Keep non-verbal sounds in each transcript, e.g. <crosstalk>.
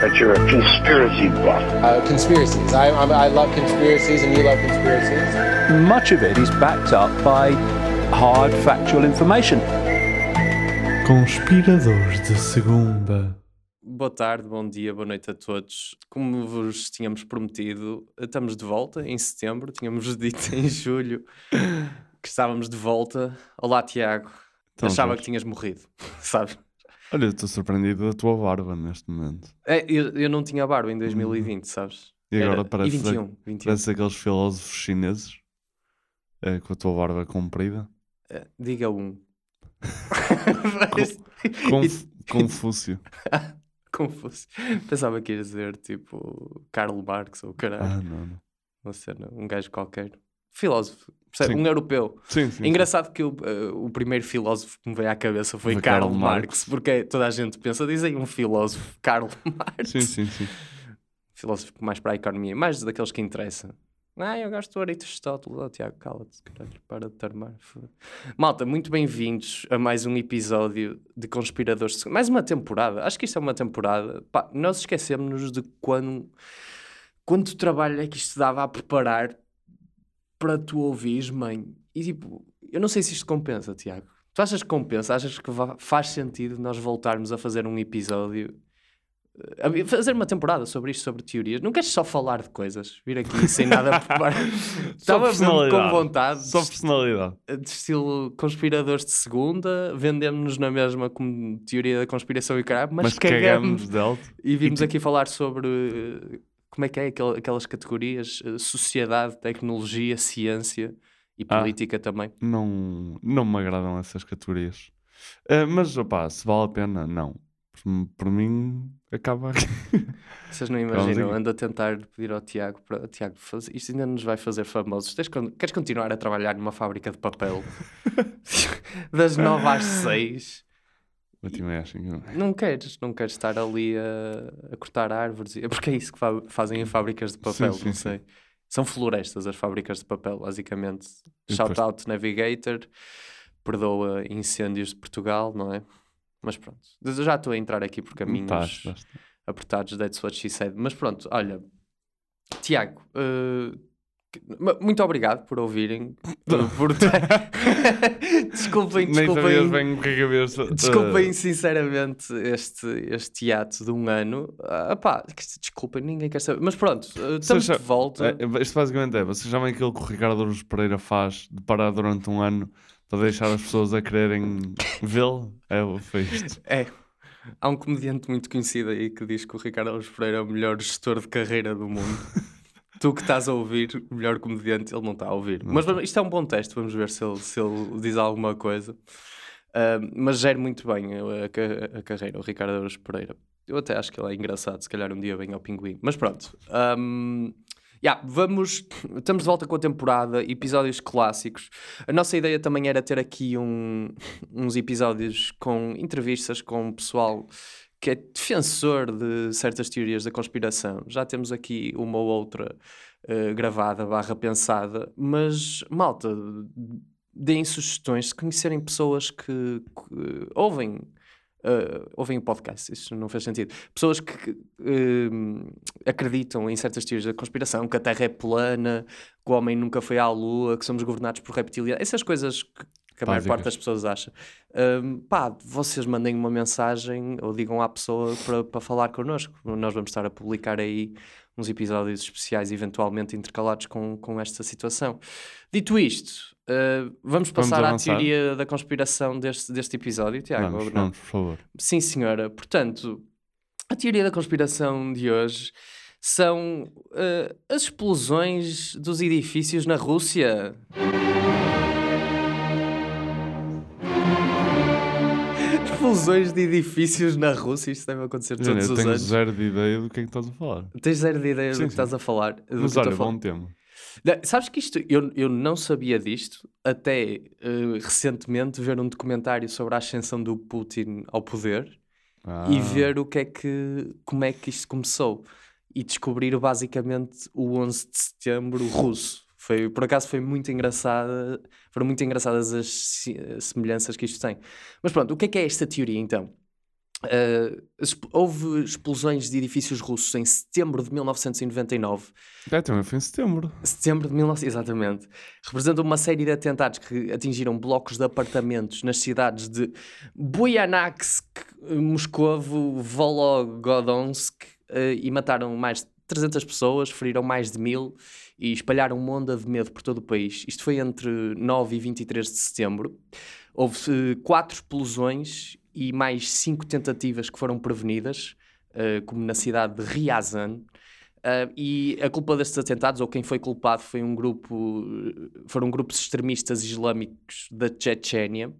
but you're a conspiracy buff. Uh, conspiracies. I, I, I love conspiracies, and you love conspiracies. Much of it is backed up by hard factual information. Conspiradores de Segunda. Boa tarde, bom dia, boa noite a todos. Como vos tínhamos prometido, estamos de volta em setembro. Tínhamos <laughs> dito em julho que estávamos de volta. Olá, Tiago. Então, Achava Jorge. que tinhas morrido, <laughs> sabes? Olha, eu estou surpreendido da tua barba neste momento. É, eu, eu não tinha barba em 2020, sabes? E agora Era- parece, e 21, 21. parece aqueles filósofos chineses eh, com a tua barba comprida. Eh, Diga um. <laughs> Conf- Confúcio. <laughs> Confuso. Pensava que ias dizer tipo Karl Marx ou caralho. Ah, não, não. Uma cena, um gajo qualquer. Filósofo, percebe? Sim. um europeu. Sim, sim. Engraçado que o, eh, o primeiro filósofo que me veio à cabeça foi Karl Karl Marx, Marx. porque toda a gente pensa, dizem um filósofo, <laughs> Karl Marx. Sim, sim, sim. Filósofo mais para a economia, mais daqueles que interessam. Ah, eu gosto do Aristóteles. Oh, Tiago, cala-te, caralho, para de tarmar. Malta, muito bem-vindos a mais um episódio de Conspiradores. Mais uma temporada. Acho que isto é uma temporada. Pá, nós esquecemos-nos de quando, quanto trabalho é que isto dava a preparar para tu ouvires, mãe. E tipo, eu não sei se isto compensa, Tiago. Tu achas que compensa? Achas que faz sentido nós voltarmos a fazer um episódio a fazer uma temporada sobre isto, sobre teorias. Não queres só falar de coisas? Vir aqui sem nada a preparar. Estava com vontade. Só personalidade. De estilo conspiradores de segunda, vendemos-nos na mesma como teoria da conspiração e caralho, mas, Mas cagamos. cagamos dela. E vimos aqui falar sobre eh, como é que é aquel- aquelas categorias: eh, sociedade, tecnologia, ciência e Ah. política também. Não, não me agradam essas categorias. Eh, mas, opá, se vale a pena, não. Por, por mim, acaba aqui. <laughs> Vocês não imaginam, ando a tentar pedir ao Tiago para Tiago, faz- isto ainda nos vai fazer famosos. Tens queres continuar a trabalhar numa fábrica de papel <laughs> <laughs> das 9 às 6? Eu também acho que não. Não queres, não queres estar ali a, a cortar árvores, porque é isso que fa- fazem em fábricas de papel, sim, não sim. sei. São florestas as fábricas de papel, basicamente. E Shout depois- out Navigator, perdoa incêndios de Portugal, não é? Mas pronto, eu já estou a entrar aqui por caminhos estás. apertados, that's what she said. Mas pronto, olha, Tiago, ma- muito obrigado por ouvirem. <laughs> Por, <laughs> desculpem, desculpem. bem havia. Desculpem sinceramente este, este hiato de um ano. Ah, pá, desculpem, ninguém quer saber. Mas pronto, eh, estamos já- de volta. É, isto basicamente é, vocês sabem aquilo que o Ricardo Aruz Pereira faz de parar durante um ano para deixar as pessoas a quererem vê-lo? É, foi isto. É. Há um comediante muito conhecido aí que diz que o Ricardo Alves Pereira é o melhor gestor de carreira do mundo. <laughs> tu que estás a ouvir, melhor comediante, ele não está a ouvir. Mas isto é um bom teste, vamos ver se ele, se ele diz alguma coisa. Ah, mas gera muito bem a, a a carreira, o Ricardo Alves Pereira. Eu até acho que ele é engraçado, se calhar um dia vem ao Pinguim. Mas pronto. Ahm, yeah, vamos, estamos de volta com a temporada, episódios clássicos. A nossa ideia também era ter aqui um- uns episódios com entrevistas com o pessoal que é defensor de certas teorias da conspiração. Já temos aqui uma ou outra eh, gravada, barra pensada, mas malta, deem sugestões se conhecerem pessoas que, que ouvem. eh, ouvem o podcast, isso não faz sentido. Pessoas que, eh, acreditam em certas teorias da conspiração, que a Terra é plana, que o homem nunca foi à Lua, que somos governados por reptilianos, essas coisas que, que a maior Básicas. parte das pessoas acha. Hum, pá, vocês mandem uma mensagem ou digam à pessoa para, falar connosco. Nós vamos estar a publicar aí uns episódios especiais, eventualmente intercalados com, com esta situação. Dito isto, uh, vamos passar à avançar? teoria da conspiração deste, deste episódio, Tiago? Vamos, vamos, por favor. Sim, senhora. Portanto, a teoria da conspiração de hoje são uh, as explosões dos edifícios na Rússia. Explosões de edifícios na Rússia, isto deve acontecer todos eu os tenho anos. zero de ideia do que é que estás a falar. Tens zero de ideia Sim, do que sim. estás a falar. do Mas que eu olha, estou a falar. bom tema. Sabes que isto, eu, eu não sabia disto até eh, recentemente ver um documentário sobre a ascensão do Putin ao poder Ah, e ver o que é que, como é que isto começou e descobrir basicamente o 11 de setembro russo. Foi, por acaso foi muito engraçada, foram muito engraçadas as se- semelhanças que isto tem. Mas pronto, o que é que é esta teoria então? Uh, houve explosões de edifícios russos em setembro de 1999 É, também foi em setembro. Setembro de 19... Exatamente. Representam uma série de atentados que atingiram blocos de apartamentos nas cidades de Buyansk, Moscovo, Volgodonsk eh, e mataram mais de 300 pessoas, feriram mais de mil e espalharam uma onda de medo por todo o país. Isto foi entre 9 e 23 de setembro. Houve eh, quatro explosões e mais cinco tentativas que foram prevenidas, eh, como na cidade de Ryazan. Uh, e a culpa destes atentados, ou quem foi culpado, foi um grupo, foram grupos extremistas islâmicos da Chechênia.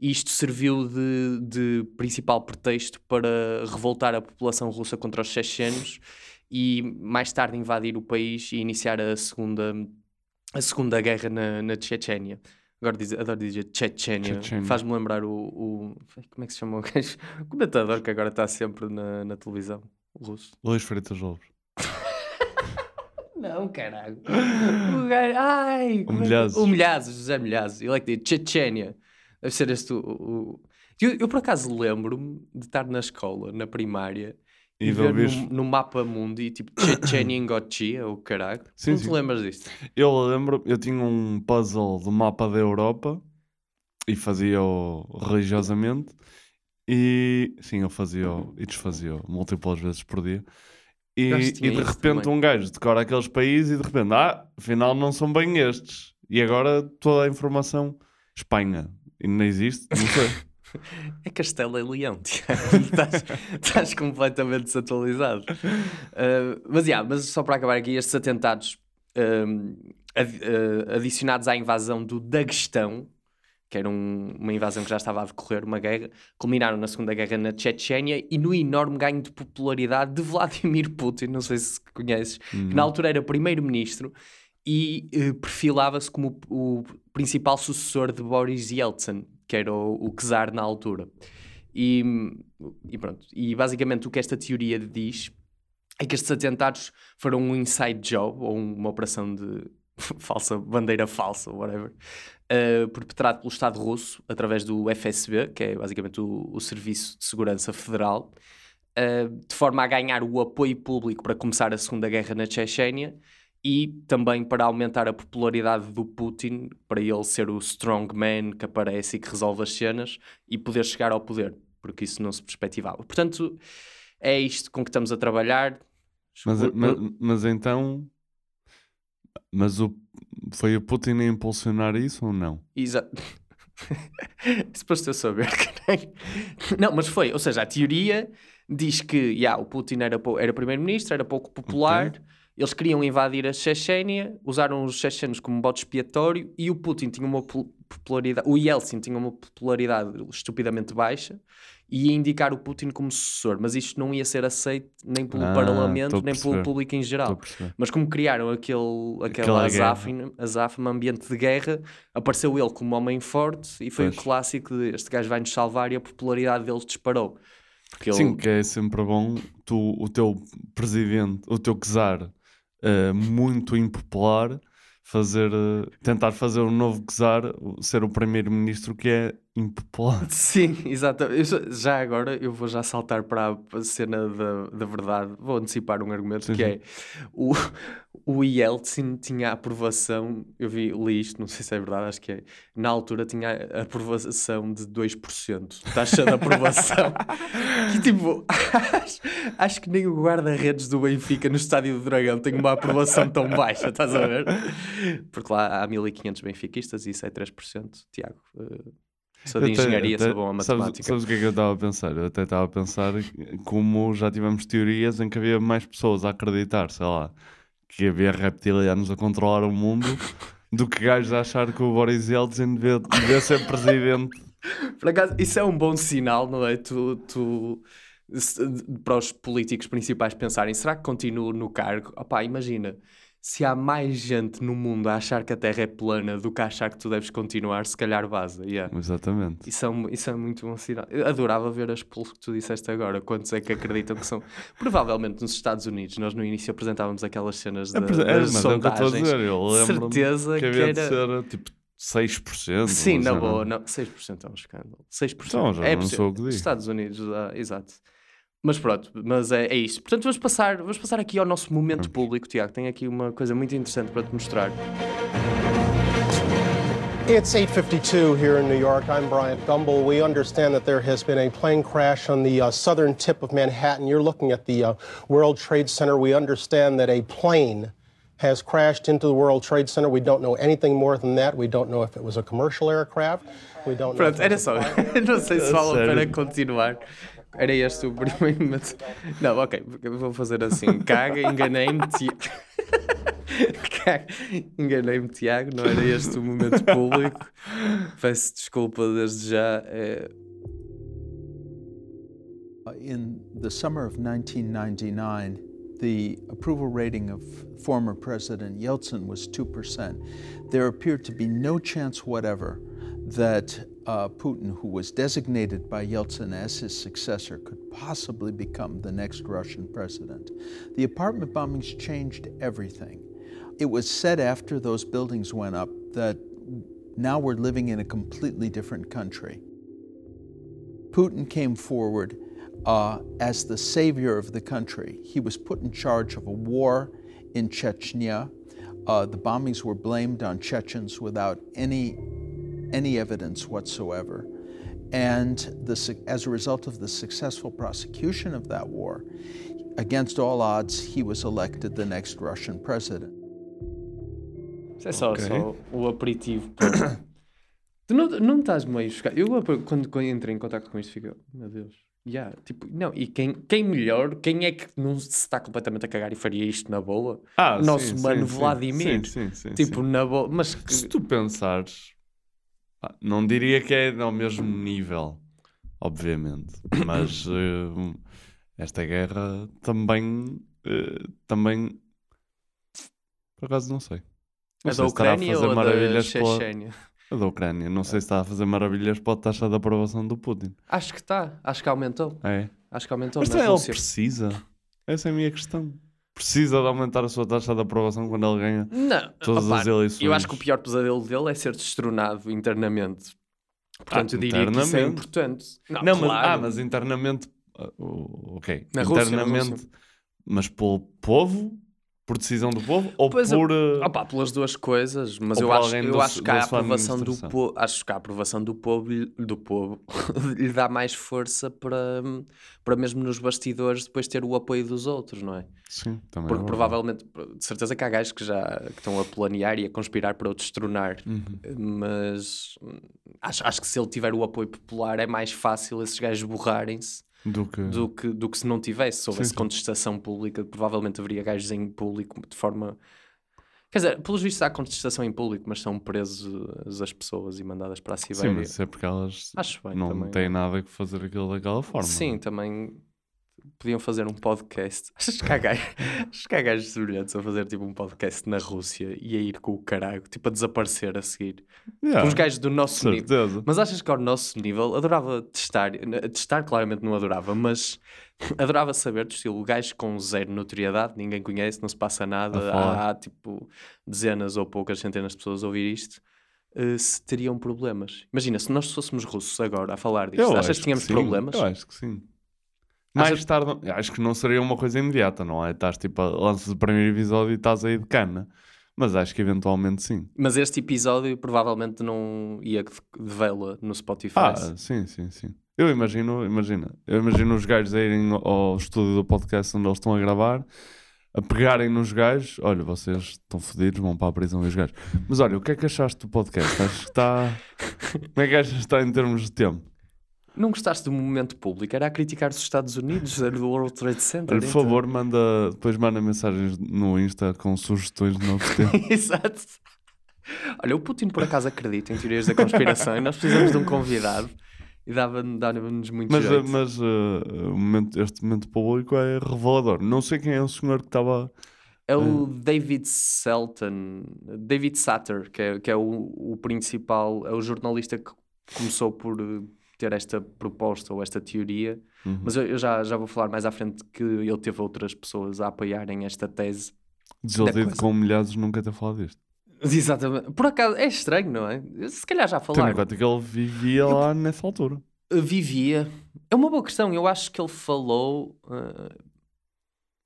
E isto serviu de, de principal pretexto para revoltar a população russa contra os chechenos e mais tarde invadir o país e iniciar a segunda, a segunda guerra na, na Chechênia. Agora diz, adoro dizer Chechênia. Faz-me lembrar o, o- Como é que se chama o <laughs> gajo? O comentador que agora está sempre na, na televisão, o russo. Luís Freitas Lopes. <laughs> Não, caralho. O gajo, ai, como é que- Milhazes. O Milhazes, José Milhazes. Ele é que diz Chechênia. Deve ser este o... o- Eu, eu, por acaso lembro-me de estar na escola, na primária, e, ver no, no mapa mundo e tipo Chechênia <coughs> Ingotchi, ou caralho. Sim, Não te sim. lembras disto? Eu lembro, eu tinha um puzzle do mapa da Europa e fazia-o religiosamente. E sim, eu fazia-o e desfazia-o múltiplas vezes por dia. E, e de repente um gajo decora aqueles países e de repente, ah, afinal não são bem estes. E agora toda a informação, Espanha, e não existe, não sei. <laughs> <laughs> É Castelo e Leão, Tiago. <laughs> estás, estás completamente desatualizado. Uh, mas, yeah, mas só para acabar aqui, estes atentados ad- uh, adicionados à invasão do Daguestão, que era um- uma invasão que já estava a decorrer, uma guerra, culminaram na Segunda Guerra na Chechênia e no enorme ganho de popularidade de Vladimir Putin, não sei se conheces, que na altura era primeiro-ministro e eh, perfilava-se como o, o principal sucessor de Boris Yeltsin, que era o, o czar na altura. E, e pronto, e basicamente o que esta teoria diz é que estes atentados foram um inside job ou uma operação de <laughs> falsa bandeira falsa, whatever, eh, perpetrado pelo Estado russo através do FSB, que é basicamente o, o Serviço de Segurança Federal, eh, de forma a ganhar o apoio público para começar a Segunda Guerra na Chechênia e também para aumentar a popularidade do Putin, para ele ser o strongman que aparece e que resolve as cenas e poder chegar ao poder, porque isso não se perspectivava. Portanto, é isto com que estamos a trabalhar. Mas, mas, mas então, mas o, foi o Putin a impulsionar isso ou não? Exato. <laughs> Suposto eu saber. <laughs> Não, mas foi, ou seja, a teoria diz que yeah, o Putin era, era primeiro-ministro, era pouco popular, eles queriam invadir a Chechênia, usaram os chechenos como bote expiatório e o Putin tinha uma popularidade, o Yeltsin tinha uma popularidade estupidamente baixa e ia indicar o Putin como sucessor, mas isto não ia ser aceito nem pelo Ah, Parlamento, nem pelo público em geral. Mas como criaram aquele, Aquela aquela azáfama, ambiente de guerra, apareceu ele como homem forte e foi Pois. o clássico de este gajo vai nos salvar e a popularidade dele disparou. Porque ele, Sim, que é sempre bom tu, o teu presidente, o teu czar eh, muito impopular, fazer, eh, tentar fazer um novo czar o- ser o primeiro-ministro que é impopular. <laughs> Sim, exatamente. Eu já agora eu vou já saltar para a cena da, da verdade. Vou antecipar um argumento Sim, que sim. é o, o Yeltsin tinha aprovação, eu vi, li isto, não sei se é verdade, acho que é. Na altura tinha aprovação de 2%, taxa de aprovação. <laughs> que tipo, acho, acho que nem o guarda-redes do Benfica no Estádio do Dragão tem uma aprovação tão baixa, estás a ver? Porque lá há 1500 benfiquistas e isso é 3%. Tiago, eh, sou de engenharia, até- sou bom a sabes- matemática. Sabes, o que é que eu estava a pensar? Eu até estava a pensar como já tivemos teorias em que havia mais pessoas a acreditar, sei lá, que havia reptilianos a controlar o mundo <laughs> do que gajos a achar que o Boris Yeltsin devia, devia ser presidente. <laughs> Por acaso, isso é um bom sinal, não é? Tu, tu- para os políticos principais pensarem, será que continuo no cargo? Opá, imagina, se há mais gente no mundo a achar que a Terra é plana do que a achar que tu deves continuar, se calhar vaza. Yeah. Exatamente. Isso, é, isso é muito bom sinal. Eu adorava ver as polls que tu disseste agora. Quantos é que acreditam que são? <laughs> Provavelmente nos Estados Unidos, nós no início apresentávamos aquelas cenas É, é, das mas é o que eu estou a sondagens. dizer. Eu Certeza que que havia de era- ser tipo 6%. Sim, na boa, não, 6% é um escândalo. 6%. Então, já é não possível. sou o que digo. Estados Unidos, ah, exato. Mas pronto, mas é, é isto. Portanto, vamos passar, vamos passar aqui ao nosso momento público, Tiago. Tenho aqui uma coisa muito interessante para te mostrar. It's 8:52 here in New York. I'm Bryant Gumbel. We understand that there has been a plane crash on the uh, southern tip of Manhattan. You're looking at the uh, World Trade Center. We understand that a plane has crashed into the World Trade Center. We don't know anything more than that. We don't know if it was a commercial aircraft. We don't know. Pronto, it era só. <laughs> Não sei se <laughs> vale a pena continuar. Era este o primeiro momento. Não, ok, vou fazer assim. Caga, enganei-me, Tiago. <laughs> Enganei-me, Tiago. Não era este o momento público. Peço desculpa desde já. é, In the summer of 1999, the approval rating of former President Yeltsin was 2%. There appeared to be no chance whatever that uh, Putin, who was designated by Yeltsin as his successor, could possibly become the next Russian president. The apartment bombings changed everything. It was said after those buildings went up that now we're living in a completely different country. Putin came forward uh, as the savior of the country. He was put in charge of a war in Chechnya. Uh, the bombings were blamed on Chechens without any, any evidence whatsoever. And the, as a result of the successful prosecution of that war, against all odds, he was elected the next Russian president. Isso é só, Ok. só o aperitivo. <coughs> tu não, não estás meio chocado. Eu, quando, quando entrei em contato com isto, fico, meu Deus. Yeah, tipo, não, e quem, quem melhor, quem é que não se está completamente a cagar e faria isto na boa? Ah, o nosso sim, mano sim. Vladimir. Sim, sim, sim, tipo, sim. na boa. Mas que- Se tu pensares, não diria que é ao mesmo nível, obviamente, <coughs> mas eh, esta guerra também, eh, também, por acaso não sei. Não a sei da se Ucrânia fazer ou da Chechênia? A da Ucrânia, não sei se está a fazer maravilhas para a taxa de aprovação do Putin. Acho que está. Acho que aumentou. É. Acho que aumentou. Mas na também ele precisa. Essa é a minha questão. Precisa de aumentar a sua taxa de aprovação quando ele ganha Não, todas opá, as eleições. eu acho que o pior pesadelo dele é ser destronado internamente. Portanto, Ah, eu diria que isso é internamente. importante. Não, Não, mas, claro. ah, mas internamente. ah, ok. Na internamente. Rússia. Mas pelo povo? Por decisão do povo? Ou Pois, eu- por. ah, Opá, pelas duas coisas, mas eu acho, eu do- acho que a aprovação do povo, acho que a aprovação do povo, lhe- do povo lhe dá mais força para, para mesmo nos bastidores depois ter o apoio dos outros, não é? Sim, também. Porque é provavelmente, de certeza que há gajos que já que estão a planear e a conspirar para o destronar, Uhum. mas hum, acho, acho que se ele tiver o apoio popular é mais fácil esses gajos borrarem-se Do que. do que, do que se não tivesse. Se houvesse Sim, sim. contestação pública, provavelmente haveria gajos em público de forma. Quer dizer, pelos vistos há contestação em público, mas são presos as pessoas e mandadas para a Sim, Sibéria. mas isso é porque elas Acho bem não também. têm nada que fazer aquilo daquela forma. Sim, também podiam fazer um podcast. <laughs> Acho que há gajos, que há gajos semelhantes a fazer tipo um podcast na Rússia e a ir com o caralho, tipo a desaparecer a seguir. Yeah, Os gajos do nosso nível. certeza. Mas achas que ao nosso nível adorava testar, testar claramente não adorava, mas <laughs> adorava saber do estilo gajos com zero notoriedade, ninguém conhece, não se passa nada, falar. há tipo dezenas ou poucas centenas de pessoas a ouvir isto. eh, se teriam problemas. Imagina, se nós fóssemos russos agora a falar disto, Eu achas que tínhamos sim, problemas? Eu acho que sim. Mais Achas- tarde, acho que não seria uma coisa imediata, não é? Estás tipo, a- lanças o primeiro episódio e estás aí de cana. Mas acho que eventualmente sim. Mas este episódio provavelmente não ia de de vela no Spotify. Ah, sim, sim, sim. Eu imagino, imagina, eu imagino os gajos a irem ao estúdio do podcast onde eles estão a gravar, a pegarem nos gajos, olha, vocês estão fodidos, vão para a prisão e os gajos. Mas olha, o que é que achaste do podcast? Acho que está. <laughs> Como é que achas que está em termos de tempo? Não gostaste do momento público? Era a criticar os Estados Unidos, era do World Trade Center. Por então. favor, manda, depois manda mensagens no Insta com sugestões de novos <laughs> temas. Exato. Olha, o Putin por acaso acredita em teorias da conspiração e nós precisamos de um convidado e dava- dava-nos muito Mas, jeito. mas uh, momento- este momento público é revelador. Não sei quem é o senhor que estava É o David Selton, David Satter, que é, que é o, o principal, é o jornalista que começou por eh, ter esta proposta ou esta teoria. Uhum. Mas eu, eu já, já vou falar mais à frente que ele teve outras pessoas a apoiarem esta tese. Desiludido com humilhados nunca ter falado disto. <laughs> Exatamente. Por acaso, é estranho, não é? Se calhar já Tendo em falaram. conta que ele vivia lá nessa altura. Vivia. É uma boa questão. Eu acho que ele falou. eh,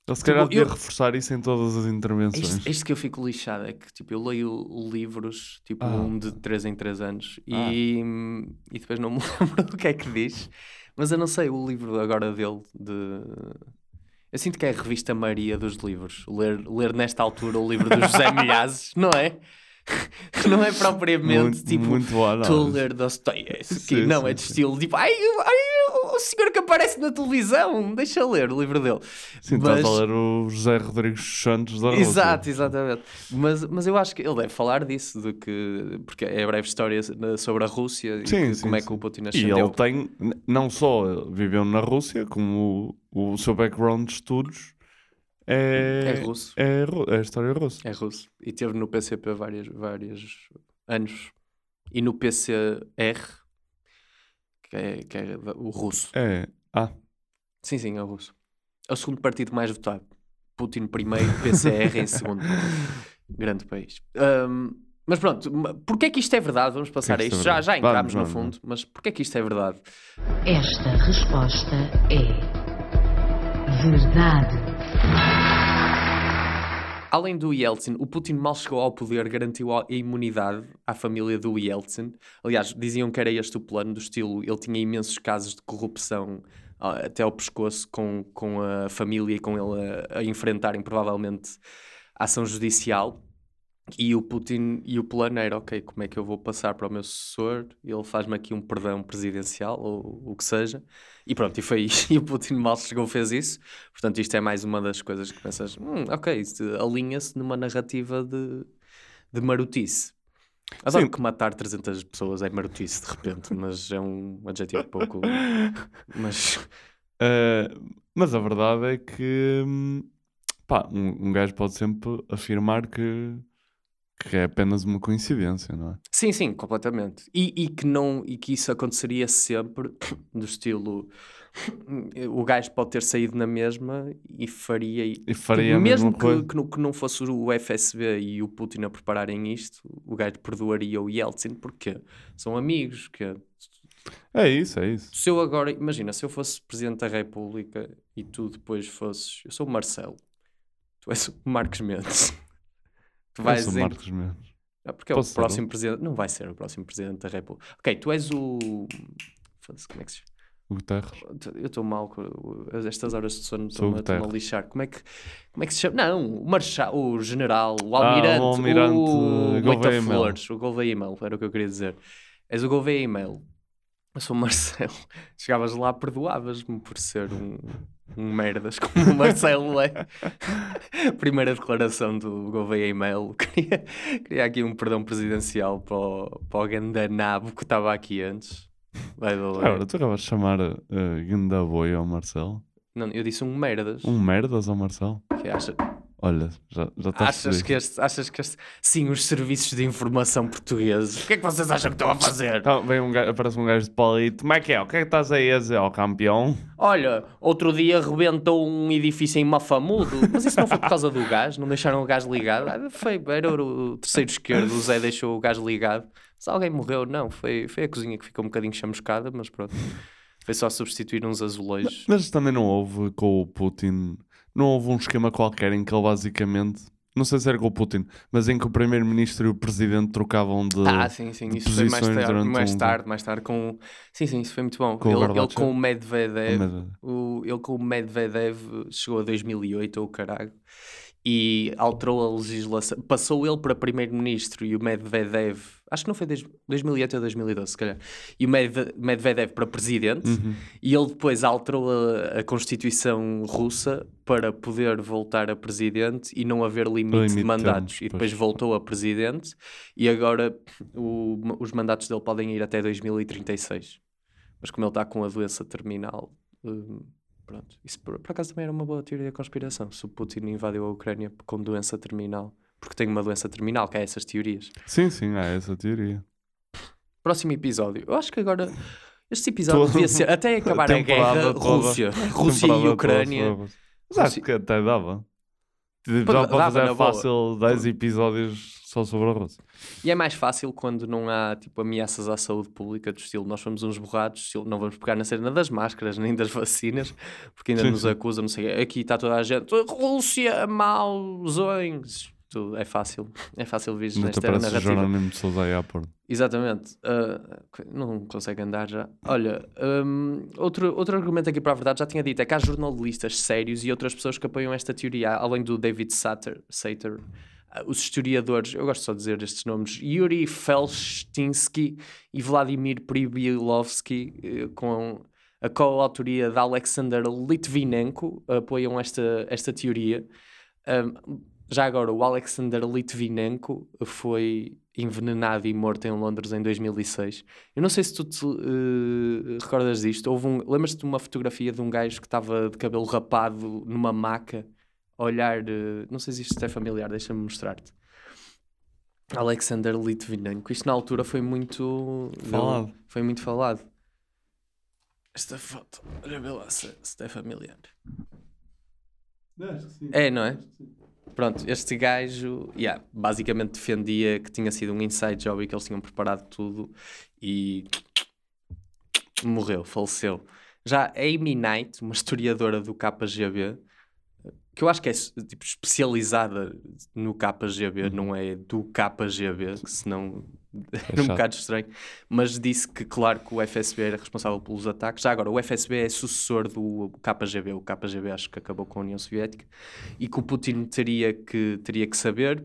Ele se calhar Tipo, devia eu- reforçar isso em todas as intervenções. isto, isto que eu fico lixado, é que tipo, eu leio livros, tipo Ah. um de 3 em 3 anos, e, e depois não me <laughs> lembro do que é que diz, mas eu não sei, o livro agora dele de. Eu sinto que é a revista Maria dos livros. Ler, ler nesta altura o livro do José <laughs> Milhazes, não é? <laughs> Não é propriamente Muito- tipo. muito boa Estou a análise. ler Dostoiévski. Sim, Não, sim, é de sim. estilo tipo. Ai, ai, o senhor que aparece na televisão, deixa ler o livro dele. Sim, Mas- estás a ler o José Rodrigues Santos da Rússia. Exato, exatamente. Mas, mas eu acho que ele deve falar disso, de que, porque é a breve história sobre a Rússia e Sim, que- como é que o Putin E ascendeu. ele tem, não só viveu na Rússia, como o, o seu background de estudos é, É russo. É, é a história russa. É russo. E teve no PCP vários, vários anos. E no PCR, que é, que é o russo. É. Ah, Sim, sim, é o russo. É o segundo partido mais votado. Putin primeiro, PCR em segundo. <laughs> Grande país. Ahm, mas pronto, porquê é que isto é verdade? Vamos passar que a isto é. Já, já entramos Vamos, no vamos, fundo, mas porquê é que isto é verdade? Esta resposta é verdade. Além do Yeltsin, o Putin mal chegou ao poder, garantiu a imunidade à família do Yeltsin. Aliás, diziam que era este o plano do estilo. Ele tinha imensos casos de corrupção até ao pescoço com, com a família e com ele a, a enfrentarem provavelmente ação judicial. E o Putin e o plano era, ok, como é que eu vou passar para o meu sucessor? Ele faz-me aqui um perdão presidencial, ou o que seja. E pronto, e foi isso. <laughs> E o Putin mal chegou, fez isso. Portanto, isto é mais uma das coisas que pensas, hum, ok, isto alinha-se numa narrativa de, de marotice. Adoro Sim. que matar 300 pessoas é marotice de repente, mas é um adjetivo pouco... <laughs> Mas... eh, mas a verdade é que hum, pá, um, um gajo pode sempre afirmar que, que é apenas uma coincidência, não é? Sim, sim, completamente. E, e que não e que isso aconteceria sempre <coughs> do estilo <coughs> o gajo pode ter saído na mesma e faria E faria mesmo que, coisa. que, não, que não fosse o FSB e o Putin a prepararem isto, o gajo perdoaria o Yeltsin porque são amigos. Que É isso, é isso. se eu agora, imagina, se eu fosse presidente da República e tu depois fosses, eu sou o Marcelo, tu és o Marcos Mendes. Tu vais em- Marcos Mendes. ah, porque é Posso o próximo presidente. Não vai ser o próximo presidente da República. Ok, tu és o. Foda-se, Como é que se chama? O Guterres. Eu estou mal com estas horas de sono, estou-me a lixar. Como é, que, como é que se chama? Não, o o general, o Ah, o almirante, almirante, o Gouveia. Flores, o Gouveia Email, era o que eu queria dizer. És o Gouveia Email. Eu sou o Marcelo. <laughs> Chegavas lá, perdoavas-me por ser um, um merdas como o Marcelo é. <laughs> Primeira declaração do Gouveia Email. <laughs> Queria, queria aqui um perdão presidencial para o, para o Gandanabo que estava aqui antes. Vai Agora, tu acabas de chamar uh, Gandaboi ao Marcelo? Não, eu disse um merdas. Um merdas ao Marcelo? Que acha- Olha, já, já estás Achas que, este, achas que este. Sim, os serviços de informação portugueses. O que é que vocês acham que estão a fazer? Então, vem um gajo, aparece um gajo de palito. Como é que é? O que é que estás aí a dizer ao campeão? Olha, outro dia rebentou um edifício em Mafamudo, mas isso não foi por causa do gás, não deixaram o gás ligado. Ah, Foi, era o terceiro esquerdo, o Zé deixou o gás ligado. Se alguém morreu, não, foi, foi a cozinha que ficou um bocadinho chamuscada, mas pronto. Foi só substituir uns azulejos. Mas também não houve com o Putin. Não houve um esquema qualquer em que ele basicamente. Não sei se era com o Putin, mas em que o primeiro-ministro e o presidente trocavam de. Ah, sim, sim, isso foi mais tarde, mais um- tarde, mais tarde com... Sim, sim, isso foi muito bom. Com ele, ele com o Medvedev, O Medvedev. o- ele com o Medvedev chegou a 2008, ou caralho, e alterou a legislação, passou ele para primeiro-ministro e o Medvedev, acho que não foi desde 2008 ou 2012, se calhar, e o Medve- Medvedev para presidente, Uhum. e ele depois alterou a, a Constituição russa para poder voltar a presidente e não haver limite, Limite de mandatos. e depois pois. voltou a presidente e agora o- os mandatos dele podem ir até 2036. Mas como ele está com a doença terminal, hum, Pronto. Isso por, por acaso também era uma boa teoria da conspiração. Se o Putin invadiu a Ucrânia com doença terminal, porque tem uma doença terminal, que é essas teorias. Sim, sim, há essa teoria. Próximo episódio. Eu acho que agora. Este episódio <laughs> devia ser até acabar a temporada guerra toda- Rússia. Rússia e Ucrânia. a. Mas acho que até dava. Tipo, Já para fazer boa. fácil 10 episódios só sobre a Rússia. E é mais fácil quando não há tipo ameaças à saúde pública do estilo nós fomos uns borrados, estilo, não vamos pegar na cena das máscaras nem das vacinas, porque ainda Sim, nos acusam, não sei, aqui está toda a gente, Rússia, mauzões. Tudo é fácil, é fácil vir nesta narrativa. De Sousa porta. Exatamente. Ah, não consegue andar já. Olha, hum, outro, outro argumento aqui para a verdade já tinha dito é que há jornalistas sérios e outras pessoas que apoiam esta teoria, além do David Sater, Sater os historiadores, eu gosto só de dizer estes nomes, Yuri Felstinsky e Vladimir Pribilovsky, eh, com a coautoria de Alexander Litvinenko, apoiam esta, esta teoria. Já agora, o Alexander Litvinenko foi envenenado e morto em Londres em 2006. Eu não sei se tu te eh, recordas disto. Um, Lembras-te de uma fotografia de um gajo que estava de cabelo rapado numa maca olhar. eh, não sei se isto é familiar, deixa-me mostrar-te. Alexander Litvinenko. Isto na altura foi muito Falado. Foi muito falado. Esta foto, olha lá se, se é familiar. É, não é? Pronto, este gajo, yeah, basicamente defendia que tinha sido um inside job e que eles tinham preparado tudo e morreu, faleceu. Já a Amy Knight, uma historiadora do KGB, que eu acho que é tipo, especializada no KGB, não é do KGB, que senão <laughs> era um bocado estranho, mas disse que, claro, que o FSB era responsável pelos ataques. Já agora, o FSB é sucessor do KGB, o KGB acho que acabou com a União Soviética, e que o Putin teria que, teria que saber.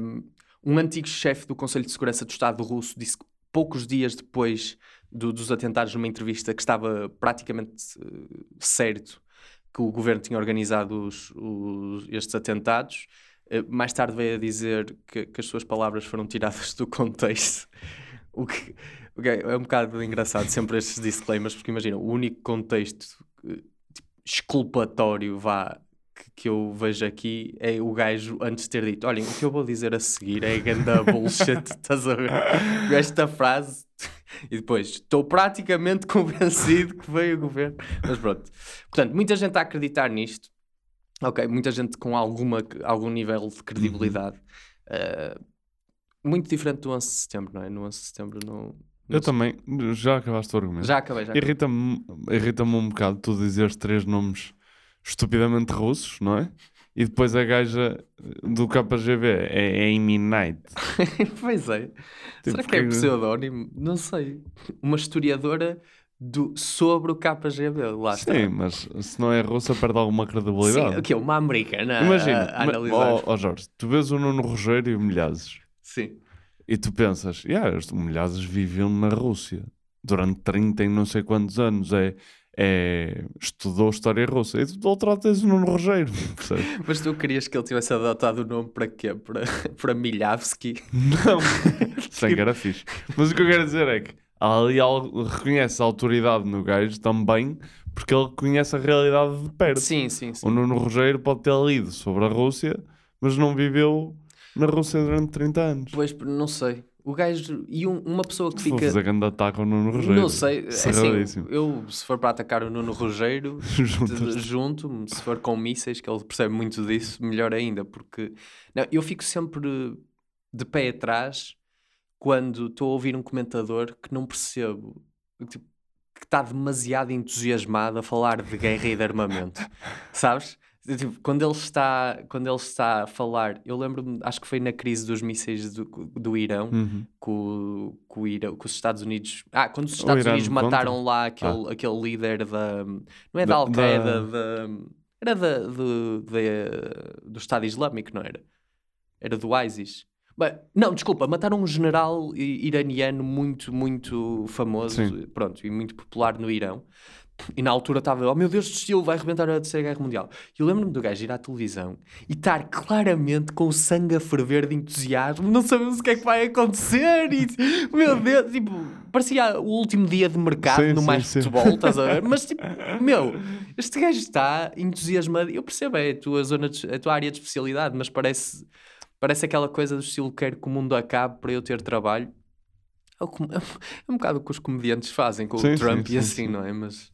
Um, um antigo chefe do Conselho de Segurança do Estado russo disse que poucos dias depois do- dos atentados, numa entrevista, que estava praticamente eh, certo que o governo tinha organizado os- os- estes atentados. Eh, mais tarde veio a dizer que, que as suas palavras foram tiradas do contexto. <laughs> O que, é, é um bocado engraçado sempre estes disclaimers, porque imagina, o único contexto eh, tipo, exculpatório vá, que, que eu vejo aqui é o gajo antes de ter dito: Olhem, o que eu vou dizer a seguir é ganda bullshit, <laughs> estás a ver? Esta frase, e depois estou praticamente <laughs> convencido que veio o governo. Mas pronto, portanto, muita gente a acreditar nisto. Ok, muita gente com alguma, algum nível de credibilidade. Uh, muito diferente do 11 de setembro, não é? No 11 de setembro não. Eu também, já acabaste o argumento. Já acabei, já. Irrita-me irrita um bocado tu dizeres três nomes estupidamente russos, não é? E depois a gaja do KGB é Amy Knight. <laughs> pois é. Será Tipo, que é que- pseudónimo? Não sei. Uma historiadora do, sobre o KGB. Lá está. Sim, mas se não é russa, perde alguma credibilidade. Sim, o quê? Uma americana Imagina, a, ma- analisar. ó ó Jorge, tu vês o Nuno Rogério e o Milhazes Sim. e tu pensas, yeah, este- o Milhazes viveu na Rússia durante 30 e não sei quantos anos, é, é, estudou história russa. E do outro lado tens o Nuno Rogério? <laughs> Mas tu querias que ele tivesse adotado o nome para quê? Para, para Milhavski? Não, <laughs> sem que era fixe. Mas o que eu quero dizer é que ali reconhece a autoridade no gajo também, porque ele conhece a realidade de perto. Sim, sim, sim. O Nuno Rogério pode ter lido sobre a Rússia, mas não viveu na Rússia durante 30 anos. Pois, não sei. O gajo... E um- uma pessoa que fica... fazer grande ataque ao Nuno Rogério. Não sei, é assim, eu se for para atacar o Nuno Rogério, <laughs> Juntas-te. junto-me, se for com mísseis, que ele percebe muito disso, melhor ainda, porque não, eu fico sempre de pé atrás quando estou a ouvir um comentador que não percebo, tipo, que está demasiado entusiasmado a falar de guerra e de armamento, <laughs> sabes? Tipo, quando ele está quando ele está a falar, eu lembro-me, acho que foi na crise dos mísseis do, do Irão, Uhum. que, o, que, o Irão, que os Estados Unidos. Ah, quando os Estados Unidos mataram lá aquele, aquele líder da. Não é da Da- Al-Qaeda, da- da... era da, do, da- do Estado Islâmico, não era? Era do ISIS. Bem, não, desculpa, mataram um general iraniano muito, muito famoso, Sim. pronto, e muito popular no Irão. E na altura estava, oh meu Deus, este estilo vai arrebentar a Terceira Guerra Mundial. E eu lembro-me do gajo ir à televisão e estar claramente com o sangue a ferver de entusiasmo, não sabemos o que é que vai acontecer. E, meu Deus, tipo, parecia o último dia de mercado Sim, no sim, mais sim. futebol, estás a ver? Mas <laughs> tipo, meu, este gajo está entusiasmado. Eu percebo, é a tua, zona de- a tua área de especialidade, mas parece, parece aquela coisa do estilo quero que o mundo acabe para eu ter trabalho. É <laughs> é um bocado o que os comediantes fazem com o Trump e sim, assim, sim. não é? Mas,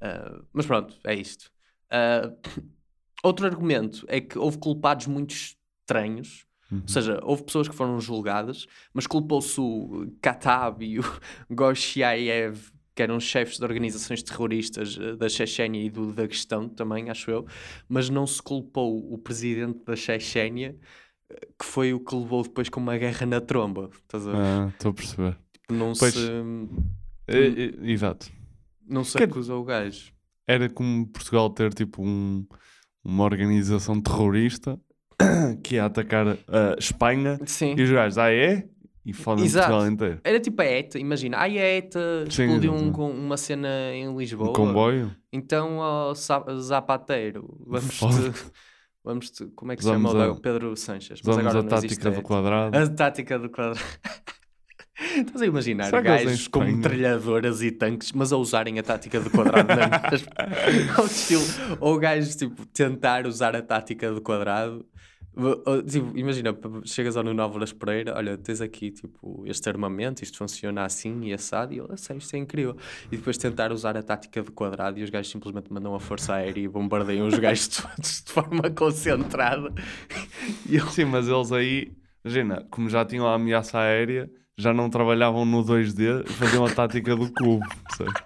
ah, mas pronto, é isto. Ah, <coughs> outro argumento é que houve culpados muito estranhos. Uhum. Ou seja, houve pessoas que foram julgadas, mas culpou-se o Katab e o <laughs> Goshiaev, que eram chefes de organizações terroristas eh, da Chechênia e do Daguestão também, acho eu, mas não se culpou o presidente da Chechênia, que foi o que levou depois com uma guerra na tromba. Estás a ver? Ah, Estou a perceber. Não Pois. se, É, é, exato. Não se Que- acusou o gajo. Era como Portugal ter tipo um, uma organização terrorista <coughs> que ia atacar a Espanha Sim. e os gajos, ah é? E fodem. Portugal inteiro. Era tipo a ETA, imagina. Ai, a ETA Sim, explodiu um, com uma cena em Lisboa. Um comboio? Então, ó, Zapateiro, vamos te, <laughs> vamos te, como é que se chama o a- Pedro Sanches? usamos agora a não existe tática do quadrado. A tática do quadrado. Estás a imaginar Será gajos com metralhadoras e tanques, mas a usarem a tática do quadrado. <laughs> Ao estilo, ou gajos tipo tentar usar a tática do quadrado. Tipo, imagina, chegas ao Nuno Álvares Pereira, olha, tens aqui tipo este armamento, isto funciona assim e assado, e ele, "Ah, sei, isto é incrível. E depois tentar usar a tática do quadrado e os gajos simplesmente mandam a força aérea e bombardeiam os gajos <laughs> todos de forma concentrada. <laughs> E ele, Sim, mas eles aí, imagina, como já tinham a ameaça aérea, já não trabalhavam no 2D, faziam a tática do cubo. percebes?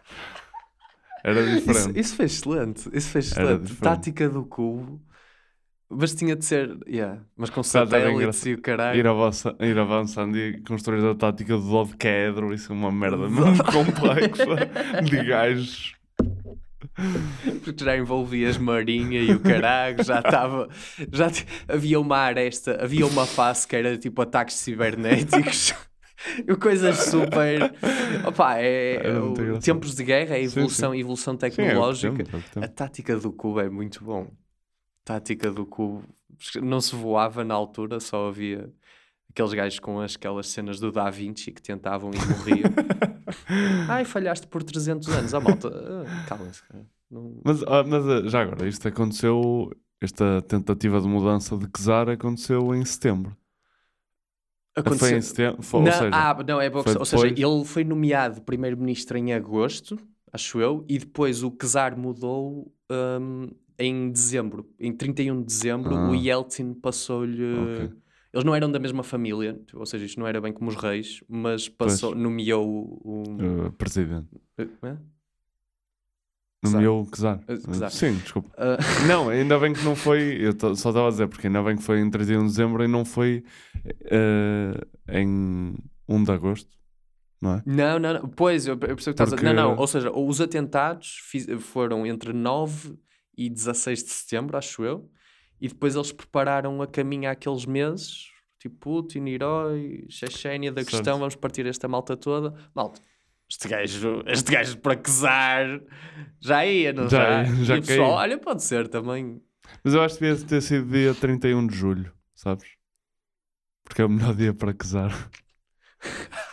Era Isso, diferente. isso foi excelente. Isso foi excelente. Tática do cubo. Mas tinha de ser. Yeah, mas com Sabe, satélites e o caralho. Ir, avança, ir avançando e construir a tática do dodecaedro, isso é uma merda muito complexa de gajos. <laughs> Porque já envolvias marinha e o caralho, já estava. Já havia uma aresta, havia uma face que era tipo ataques cibernéticos. <laughs> <laughs> Coisas super. Opa, é, Era o- muito engraçado. tempos de guerra, é Sim, evolução, sim. evolução Sim, é o que tecnológica. temos, é o que temos. a tática do cubo é muito bom. Tática do cubo. Não se voava na altura, só havia aqueles gajos com as- aquelas cenas do Da Vinci que tentavam e morriam. <laughs> Ai, falhaste por 300 anos. A malta, ah, calma-se. cara. Não- Mas, ah, mas ah, já agora, isto aconteceu, esta tentativa de mudança de Czar aconteceu em setembro. Aconteceu- Foi em setembro? Foi, ou seja, ah, não, é boa. Ou seja, ele foi nomeado primeiro-ministro em agosto, acho eu, e depois o Czar mudou hum, em dezembro. Em 31 de dezembro, Ah. o Yeltsin passou-lhe. Ok. Eles não eram da mesma família, ou seja, isto não era bem como os reis, mas passou, nomeou o. o- ah, presidente. é? Nomeou o Czar. Eh, Czar. Sim, desculpa. Ah, <laughs> Não, ainda bem que não foi. Eu só estava a dizer, porque ainda bem que foi em 31 de dezembro e não foi eh, em 1 de agosto, não é? Não, não, não. Pois, eu eu percebo que estás a... Porque- Não, não. Ou seja, os atentados fiz- foram entre 9 e 16 de setembro, acho eu. E depois eles prepararam a caminho àqueles meses. Tipo, Putin, Herói, Chechênia, da Certo. questão, vamos partir esta malta toda. Malta, este gajo, este gajo para quesar já ia, não Já já? ia, já e o pessoal, caiu. olha, pode ser também. Mas eu acho que devia ter sido dia 31 de julho, sabes? Porque é o melhor dia para casar. <laughs>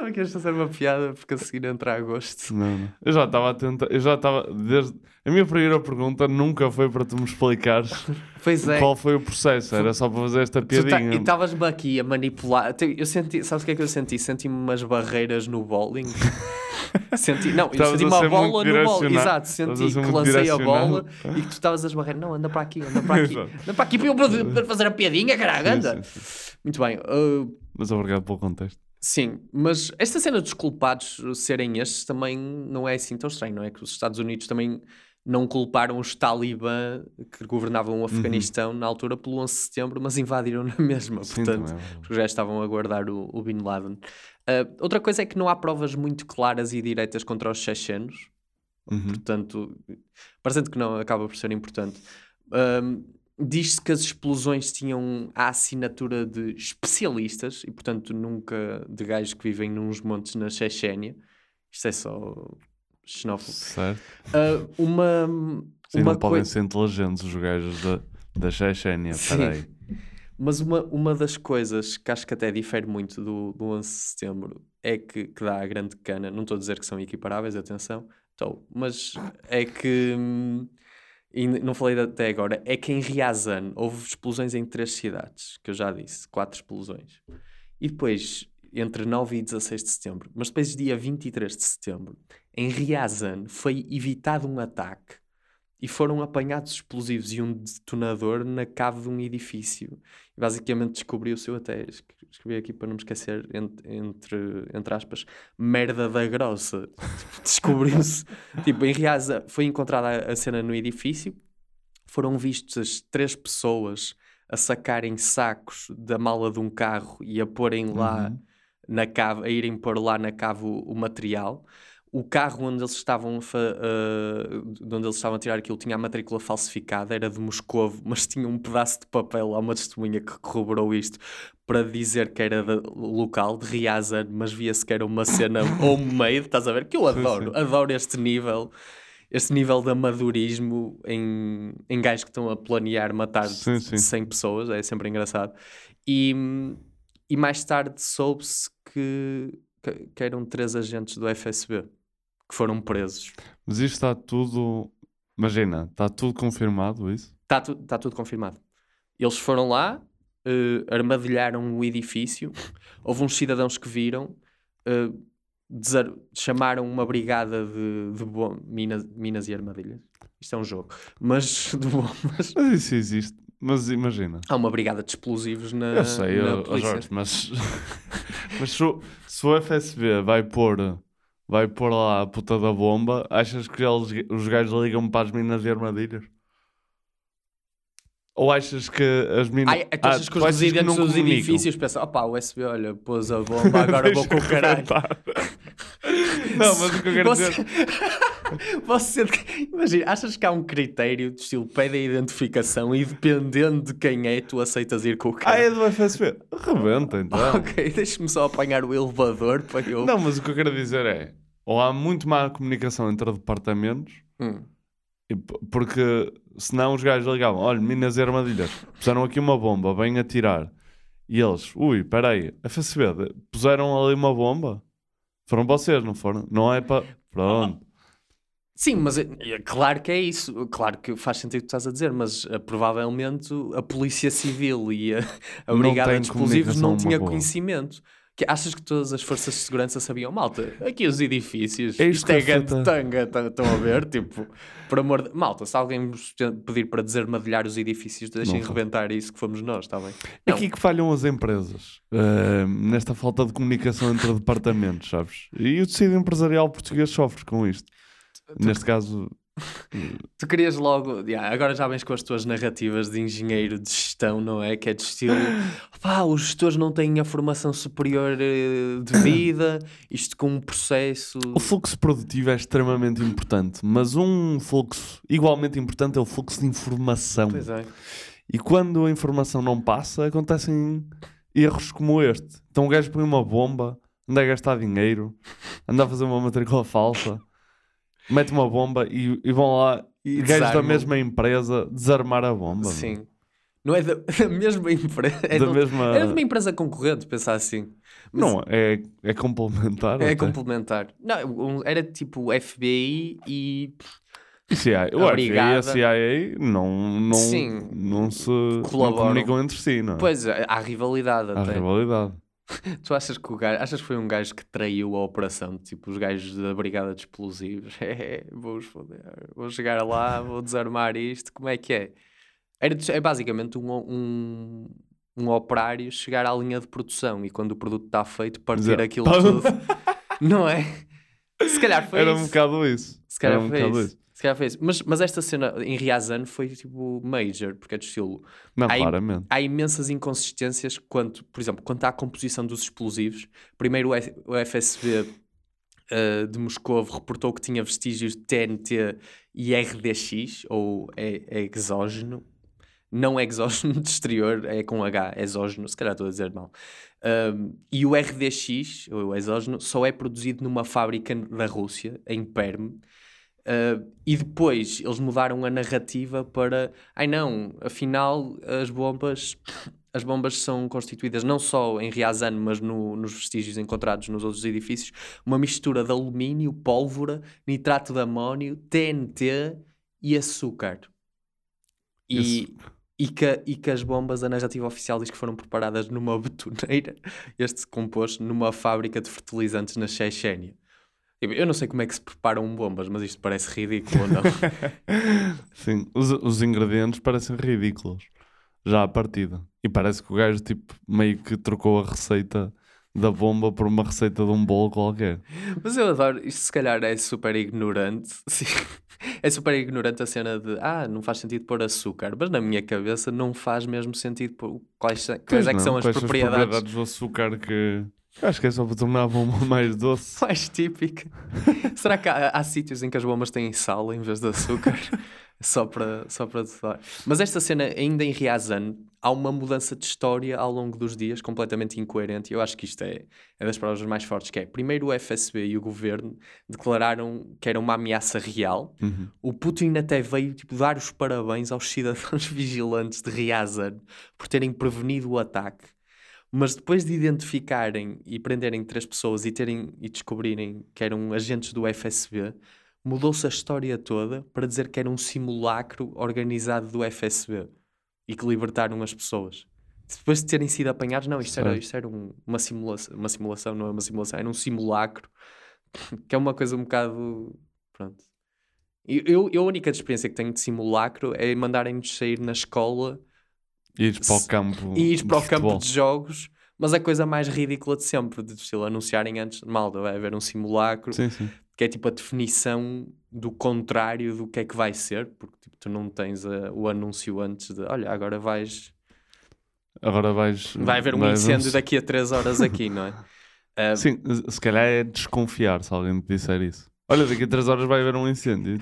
Eu pensava que ias fazer uma piada porque a seguir entra agosto. Não, não. Eu já estava a tentar. Eu já estava. Desde... A minha primeira pergunta nunca foi para tu me explicares <laughs> Pois é. qual foi o processo. Era só para fazer esta Tu tá- piadinha. e estavas-me aqui a manipular. Eu senti, sabes o que é que eu senti? Senti-me umas barreiras no bowling. <laughs> senti, não, eu senti uma bola no bowling. Exato, senti que lancei a bola e que tu estavas a esbarrar. Não, anda para aqui, anda para aqui. Anda para aqui para fazer a piadinha, caralho, Sim, anda. sim, sim. Muito bem. uh, Mas obrigado pelo contexto. Sim, mas esta cena dos culpados serem estes também não é assim tão estranho, não é? Que os Estados Unidos também não culparam os talibã que governavam o Afeganistão na altura pelo 11 de setembro, mas invadiram na mesma, Sim, portanto, é porque já estavam a guardar o, o Bin Laden. Ah, outra coisa é que não há provas muito claras e diretas contra os chechenos, Uhum. portanto, parecendo que não, acaba por ser importante. Ahm, Diz-se que as explosões tinham a assinatura de especialistas e, portanto, nunca de gajos que vivem nos montes na Chechênia. Isto é só xenófobo. Certo. Ah, uma Sim, uma não podem ser inteligentes os gajos da, da Chechênia. Peraí. Mas uma, uma das coisas que acho que até difere muito do, do 11 de setembro é que, que dá a grande cana. Não estou a dizer que são equiparáveis, atenção, estou, mas é que. hum, E não falei até agora, é que em Riazan houve explosões em três cidades, que eu já disse, quatro explosões. E depois, entre 9 e 16 de setembro, mas depois, dia 23 de setembro, em Riazan foi evitado um ataque e foram apanhados explosivos e um detonador na cave de um edifício. Basicamente descobriu-se, eu até es- escrevi aqui para não me esquecer, entre, entre, entre aspas, merda da grossa. Descobriu-se, <laughs> tipo, em Riaza foi encontrada a, cena no edifício, foram vistas três pessoas a sacarem sacos da mala de um carro e a porem lá na cave, a irem pôr lá na cave o, o material. O carro onde eles estavam uh, de onde eles estavam a tirar aquilo tinha a matrícula falsificada, era de Moscovo, <laughs> mas tinha um pedaço de papel, há uma testemunha que corroborou isto para dizer que era de- local, de Riazan, mas via-se que era uma cena <laughs> homemade, estás a ver? Que eu adoro, adoro este nível, este nível de amadorismo em, em gajos que estão a planear matar Sim, sim. 100 pessoas, é sempre engraçado. E, e mais tarde soube-se que, que, que eram três agentes do FSB que foram presos. Mas isto está tudo. Imagina, está tudo confirmado isso? Está tu, tá tudo confirmado. Eles foram lá, eh, armadilharam o edifício, houve uns cidadãos que viram, eh, desar- chamaram uma brigada de, de bom- minas, minas e armadilhas. Isto é um jogo, mas <laughs> de bombas. Mas isso existe. Mas imagina. Há uma brigada de explosivos na, Eu sei, na ó polícia. Jorge, mas, <laughs> mas se, o, se o FSB vai pôr, vai pôr lá a puta da bomba, achas que eles, os gajos ligam para as minas e armadilhas? Ou achas que as minas. Ai, tu achas que os residentes dos edifícios pensam, opá, o USB, olha, pôs a bomba, agora <laughs> vou com o caralho. <laughs> Não, mas o que eu quero Você- dizer. <laughs> Você, imagina, achas que há um critério de estilo pede a identificação e dependendo de quem é, tu aceitas ir com o Ah, cara? é do FSB? Rebenta então. <laughs> Ok, deixa-me só apanhar o elevador para eu. Não, mas o que eu quero dizer é: ou há muito má comunicação entre departamentos, Hum. porque senão os gajos ligavam: olha, minas e armadilhas, puseram aqui uma bomba, vêm atirar. E eles, ui, peraí, FSB, de- puseram ali uma bomba? Foram vocês, não foram? Não é para. Pronto. Sim, mas é, é claro que é isso. Claro que faz sentido o que estás a dizer, mas eh, provavelmente a Polícia Civil e a, a Brigada de Explosivos não tinha boa. conhecimento. Que, achas que todas as forças de segurança sabiam? Malta, aqui os edifícios, É isto isto é grande tanga, tá- estão a ver? Tipo, por amor de... Malta, se alguém pedir para desarmadilhar os edifícios, deixem Não rebentar isso que fomos nós, está bem? É Não. aqui que falham as empresas, eh, nesta falta de comunicação entre departamentos, sabes? E o tecido empresarial português sofre com isto. Neste caso, Tu querias logo, yeah, agora já vens com as tuas narrativas de engenheiro de gestão, não é? Que é de estilo, <laughs> pá, os gestores não têm a formação superior eh, de vida, isto com um processo. O fluxo produtivo é extremamente importante, mas um fluxo igualmente importante é o fluxo de informação. Pois é. E quando a informação não passa, acontecem erros como este. Então o gajo põe uma bomba, anda a gastar dinheiro, anda a fazer uma matrícula falsa, mete uma bomba e, e vão lá E gajos da mesma empresa desarmar a bomba. Sim. Não é da, <laughs> da mesma empresa. É Da de- mesma- é de uma empresa concorrente, pensar assim. Mas Não, é, é complementar. é até. complementar. Não, era tipo FBI e CIA. O FBI e a. CIA não, não, Sim. não se não Colaboram. comunicam entre si, não é? Pois, há rivalidade Há até. rivalidade. <laughs> Tu achas que o gajo, achas que foi um gajo que traiu a operação? Tipo, os gajos da Brigada de Explosivos. <laughs> É, vou foder. Vou chegar lá, vou desarmar isto. Como é que é? Era, é basicamente um, um, um operário chegar à linha de produção e quando o produto está feito, partir aquilo tudo. <laughs> Não é? Se calhar foi Era isso. um bocado isso. Se calhar Era um foi bocado isso. Se calhar. Mas, mas esta cena em Riazan foi tipo major, porque é de estilo. Não, há, claramente. há imensas inconsistências quanto, por exemplo, quanto à composição dos explosivos. Primeiro o, FSB eh, de Moscou reportou que tinha vestígios de TNT e RDX, ou é, é exógeno. não exógeno <laughs> de exterior, é com H, exógeno, se calhar estou a dizer mal. Um, e o RDX, o exógeno, só é produzido numa fábrica da Rússia, em Perm. Uh, e depois eles mudaram a narrativa para ai não, afinal as bombas as bombas são constituídas não só em Ryazan, mas no, nos vestígios encontrados nos outros edifícios, uma mistura de alumínio, pólvora, nitrato de amónio, TNT e açúcar. E, e, que, e que as bombas, a narrativa oficial diz que foram preparadas numa <laughs> betoneira, este composto, numa fábrica de fertilizantes na Chechênia. Eu não sei como é que se preparam bombas, mas isto parece ridículo, não? <laughs> Sim, os, os ingredientes parecem ridículos já à partida. E parece que o gajo tipo, meio que trocou a receita da bomba por uma receita de um bolo qualquer. Mas eu adoro, isto se calhar é super ignorante. <laughs> Sim. É super ignorante a cena de ah, não faz sentido pôr açúcar, mas na minha cabeça não faz mesmo sentido pôr quais, quais é que são as Quais propriedades. As propriedades do açúcar que. Eu Acho que é só para tornar a bomba mais doce. <laughs> mais típica. Será que há, há sítios em que as bombas têm sal em vez de açúcar? <laughs> só para só para. Mas esta cena, ainda em Ryazan, há uma mudança de história ao longo dos dias, completamente incoerente. E eu acho que isto é, é das provas mais fortes, que é, primeiro o FSB e o governo declararam que era uma ameaça real. Uhum. O Putin até veio tipo, dar os parabéns aos cidadãos <laughs> vigilantes de Ryazan por terem prevenido o ataque. Mas depois de identificarem e prenderem três pessoas e, terem, e descobrirem que eram agentes do FSB, mudou-se a história toda para dizer que era um simulacro organizado do FSB e que libertaram as pessoas. Depois de terem sido apanhados, não, isto era, isto era um- uma, simulação, uma simulação, não é uma simulação, era um simulacro, <laughs> que é uma coisa um bocado. Pronto. Eu, eu a única experiência que tenho de simulacro é mandarem-nos sair na escola E ires para o campo. ir para o campo de jogos, mas a coisa mais ridícula de sempre, de estilo anunciarem antes, malta, vai haver um simulacro, Sim, sim. que é tipo a definição do contrário do que é que vai ser, porque tipo, tu não tens a- o anúncio antes de, olha, agora vais, Agora vais. vai haver um incêndio daqui a 3 horas aqui, não é? Ah, <laughs> Sim, se calhar é desconfiar se alguém te disser isso. Olha, daqui a 3 horas vai haver um incêndio.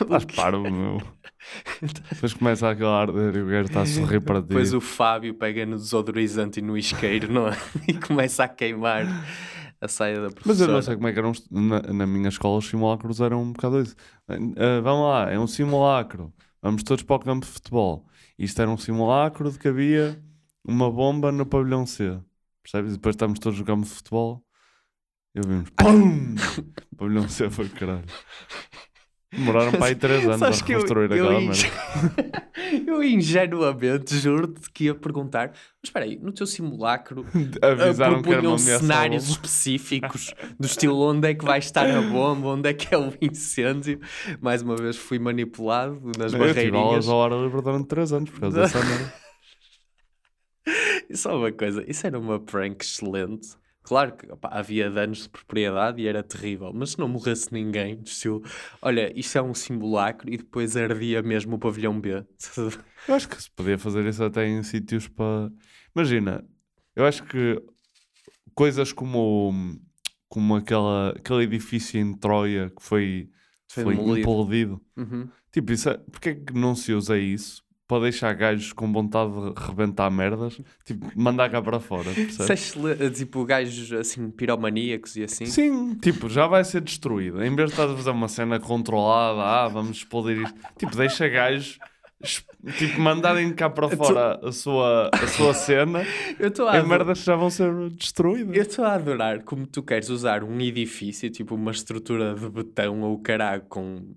Estás <laughs> parvo, meu. Depois começa aquele a arder e o gajo está a sorrir para ti. Depois o Fábio pega no desodorizante e no isqueiro, não é? <laughs> E começa a queimar a saia da professora. Mas eu não sei como é que eram. Na, na minha escola, os simulacros eram um bocado isso. Ah, vamos lá, é um simulacro. Vamos todos para o campo de futebol. Isto era um simulacro de que havia uma bomba no pavilhão C. Percebes? E depois estamos todos no campo de futebol. E ouvimos. <laughs> PUM! o pavilhão C foi caralho. Demoraram para aí 3 anos a Sabes eu- reconstruir eu aquela inge- merda. Eu ingenuamente juro-te que ia perguntar, mas espera aí, no teu simulacro <laughs> Avisaram propunham cenários específicos do estilo onde é que vai estar a bomba, onde é que é o incêndio. Mais uma vez fui manipulado nas Eu barreirinhas. ao ar livre durante 3 anos por causa dessa merda. E <laughs> só uma coisa, isso era uma prank excelente. Claro que opá, havia danos de propriedade e era terrível, mas se não morresse ninguém, estilo, olha, isto é um simulacro e depois ardia mesmo o pavilhão B. <laughs> Eu acho que se podia fazer isso até em sítios para. Imagina, eu acho que coisas como, como aquela, aquele edifício em Troia que foi, Foi foi, demolido. Uhum. Tipo, isso é, porque é que não se usa isso para deixar gajos com vontade de rebentar merdas? Tipo, mandar cá para fora. Isso é percebes? excelente, tipo gajos assim, piromaníacos e assim. Sim, tipo, já vai ser destruído. Em vez de estás a fazer uma cena controlada, ah, vamos explodir isto. Tipo, deixa gajos tipo, mandarem cá para fora a sua, a sua cena <laughs> Eu estou a ador- merdas já vão ser destruídas. Eu estou a adorar como tu queres usar um edifício, tipo uma estrutura de betão ou caralho com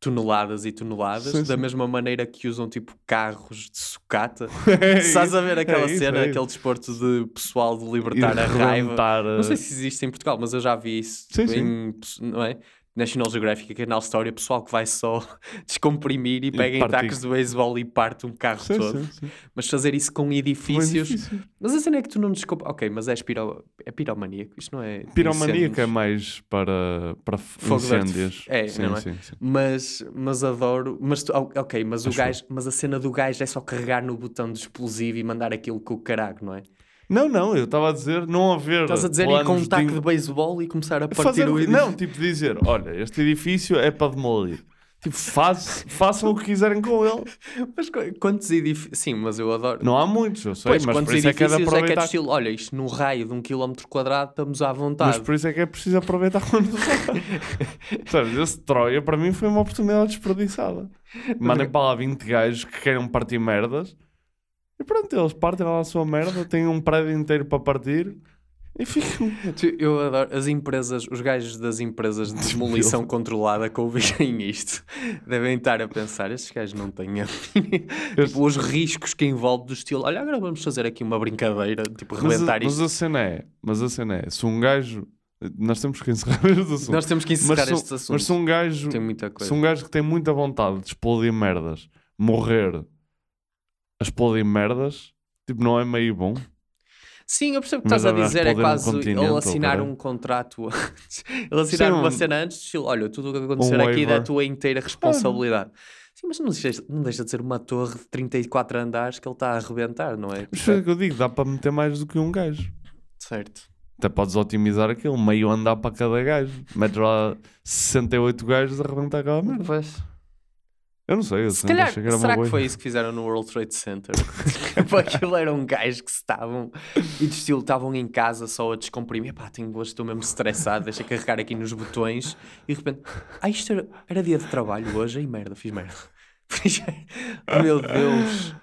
toneladas e toneladas, Sim, da sim. mesma maneira que usam tipo carros de sucata. <laughs> É Estás a ver aquela é isso, cena, é aquele desporto de pessoal de libertar Ir a raiva. Não sei eh, se existe em Portugal, mas eu já vi isso Sim, em, não é? National Geographic, canal História, pessoal que vai só <laughs> descomprimir e pega em tacos de beisebol e parte um carro Sim, todo. sim, sim. Mas fazer isso com edifícios. edifício. Mas a cena é que tu não desculpa. Ok, mas és piro... é piromaníaco. Isto não é. Piromaníaca é mais para, para Fogo incêndios. É, não é? sim, sim. Mas, mas adoro. Mas tu- ok, mas o gajo, mas a cena do gajo é só carregar no botão de explosivo e mandar aquilo com o caralho, não é? Não, não, eu estava a dizer não haver. Estás a dizer ir com um planos taco de- de beisebol e começar a partir fazer, o edifício. Não, tipo dizer, olha, este edifício é para demolir. Tipo, faz, façam o que quiserem com ele. <laughs> Mas qu- quantos edifícios. Sim, mas eu adoro. Não há muitos, eu sei, Pois, mas quantos por isso é que é de edifícios é que é aproveitar. estilo? Olha, isto num raio de um quilómetro quadrado estamos à vontade. Mas por isso é que é preciso aproveitar quando <laughs> Sabes, esse Troia para mim foi uma oportunidade desperdiçada. <laughs> Mandem para lá 20 gajos que queiram partir merdas e pronto, eles partem lá a sua merda, têm um prédio inteiro para partir e ficam. <laughs> Tu- Eu adoro as empresas, os gajos das empresas de demolição controlada que ouvirem <laughs> isto devem estar a pensar: estes gajos não têm a tipo, os riscos que envolve do estilo. Olha, agora vamos fazer aqui uma brincadeira, tipo, Mas, a- rebentar mas isto. a cena é, mas a cena é, se um gajo. Nós temos que encerrar <laughs> este assunto. Nós temos que Mas encerrar um- estes assuntos. Mas se um gajo. Tem muita coisa. Se um gajo que tem muita vontade de explodir merdas morrer a explodir merdas, tipo, não é meio bom. Sim, eu percebo o que estás a dizer, é quase ele assinar um contrato <laughs> antes. Ele assinar Sim, uma um- cena antes, estilo, olha, tudo o que acontecer um aqui é da tua inteira responsabilidade. Sim, mas não deixa, não deixa de ser uma torre de 34 andares que ele está a arrebentar, não é? Mas foi o que eu digo, dá para meter mais do que um gajo. Certo. Até podes otimizar aquilo, meio andar para cada gajo. Metes lá 68 gajos a arrebentar aquela merda. Pois. Eu não sei, eu Se calhar, achei que era será que foi isso que fizeram no World Trade Center? <laughs> Tipo, aquilo eram gajos que estavam e de estilo estavam em casa só a descomprimir. Pá, tenho hoje, estou mesmo estressado, deixa carregar aqui nos botões e de repente, ah, isto era, era dia de trabalho hoje, ai merda, fiz merda. <laughs> Meu Deus.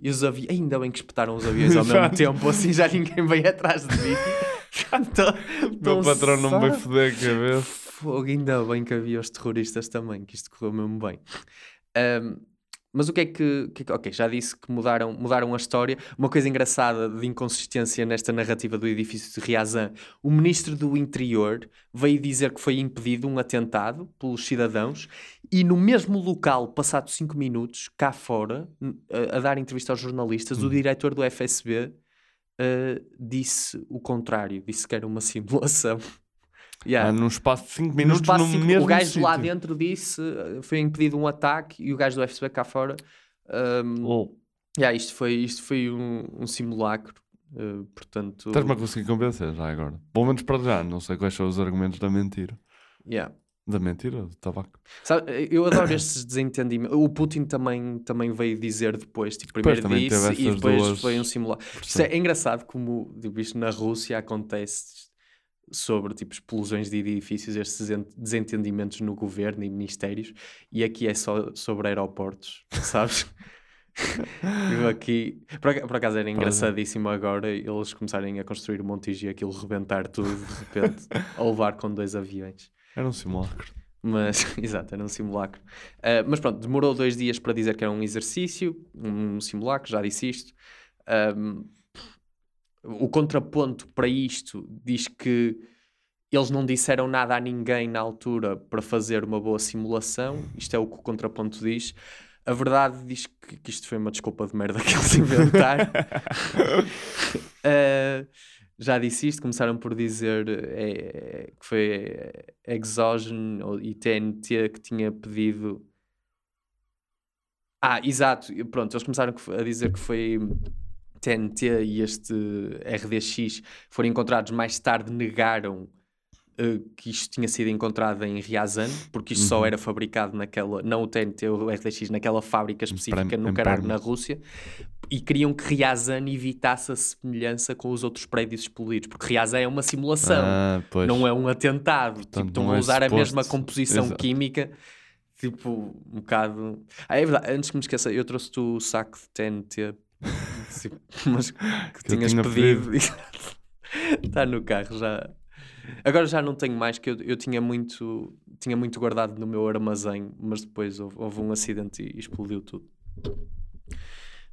E os aviões, ainda bem que espetaram os aviões ao mesmo tempo, assim já ninguém veio atrás de mim. <laughs> Tô- Meu patrão não me vai foder a cabeça. Fogo, ainda bem que havia os terroristas também, que isto correu mesmo bem. Ahm, mas o que é que, é que- Ok, já disse que mudaram, mudaram a história. Uma coisa engraçada de inconsistência nesta narrativa do edifício de Riazan: o ministro do Interior veio dizer que foi impedido um atentado pelos cidadãos e no mesmo local, passado 5 minutos, cá fora, a, a dar entrevista aos jornalistas, o diretor do FSB ah, disse o contrário, disse que era uma simulação. Yeah. Ah, num espaço de 5 No minutos espaço no de cinco- mesmo o gajo lá sítio. dentro disse foi impedido um ataque e o gajo do FSB cá fora um, Oh, yeah, isto foi, isto foi um, um simulacro uh, portanto Estás-me a conseguir convencer já agora. Pelo menos para já, não sei quais são os argumentos da mentira. yeah. Da mentira do tabaco? Sabe, eu adoro estes desentendimentos o Putin também, também veio dizer depois tipo, primeiro teve disse e depois duas foi um simulacro Isto é, é engraçado como tipo, isto na Rússia acontece sobre tipo, explosões de edifícios, estes desen- desentendimentos no governo e ministérios, e aqui é só sobre aeroportos, sabes? <laughs> Eu aqui, por, por acaso era engraçadíssimo agora eles começarem a construir o Montijo e aquilo rebentar tudo de repente, <laughs> a levar com dois aviões. Era um simulacro. Mas, <laughs> exato, era um simulacro. Ah, mas pronto, demorou dois dias para dizer que era um exercício, um simulacro, já disse isto. Ahm, o contraponto para isto diz que eles não disseram nada a ninguém na altura para fazer uma boa simulação. Isto é o que o contraponto diz. A verdade diz que, que isto foi uma desculpa de merda <laughs> que eles inventaram. Ah, <laughs> já disse isto, começaram por dizer eh, que foi Exogen ou- e TNT que tinha pedido. Ah, exato, pronto, eles começaram a dizer que foi TNT e este RDX foram encontrados mais tarde, negaram eh, que isto tinha sido encontrado em Ryazan, porque isto só Uhum. era fabricado naquela, não o TNT o RDX, naquela fábrica específica Prem- no Caralho, na Rússia, e queriam que Ryazan evitasse a semelhança com os outros prédios explodidos, porque Ryazan é uma simulação, Ah, não é um atentado. tipo, Portanto, estão não a é usar a mesma composição Exato. química, tipo, um bocado. Ah, é verdade, antes que me esqueça, eu trouxe-te o saco de TNT, tipo, <laughs> mas que Que tinhas tinha pedido. Está <laughs> no carro já. Agora já não tenho mais, que eu, eu tinha, muito, tinha muito guardado no meu armazém, mas depois houve, houve um acidente e explodiu tudo.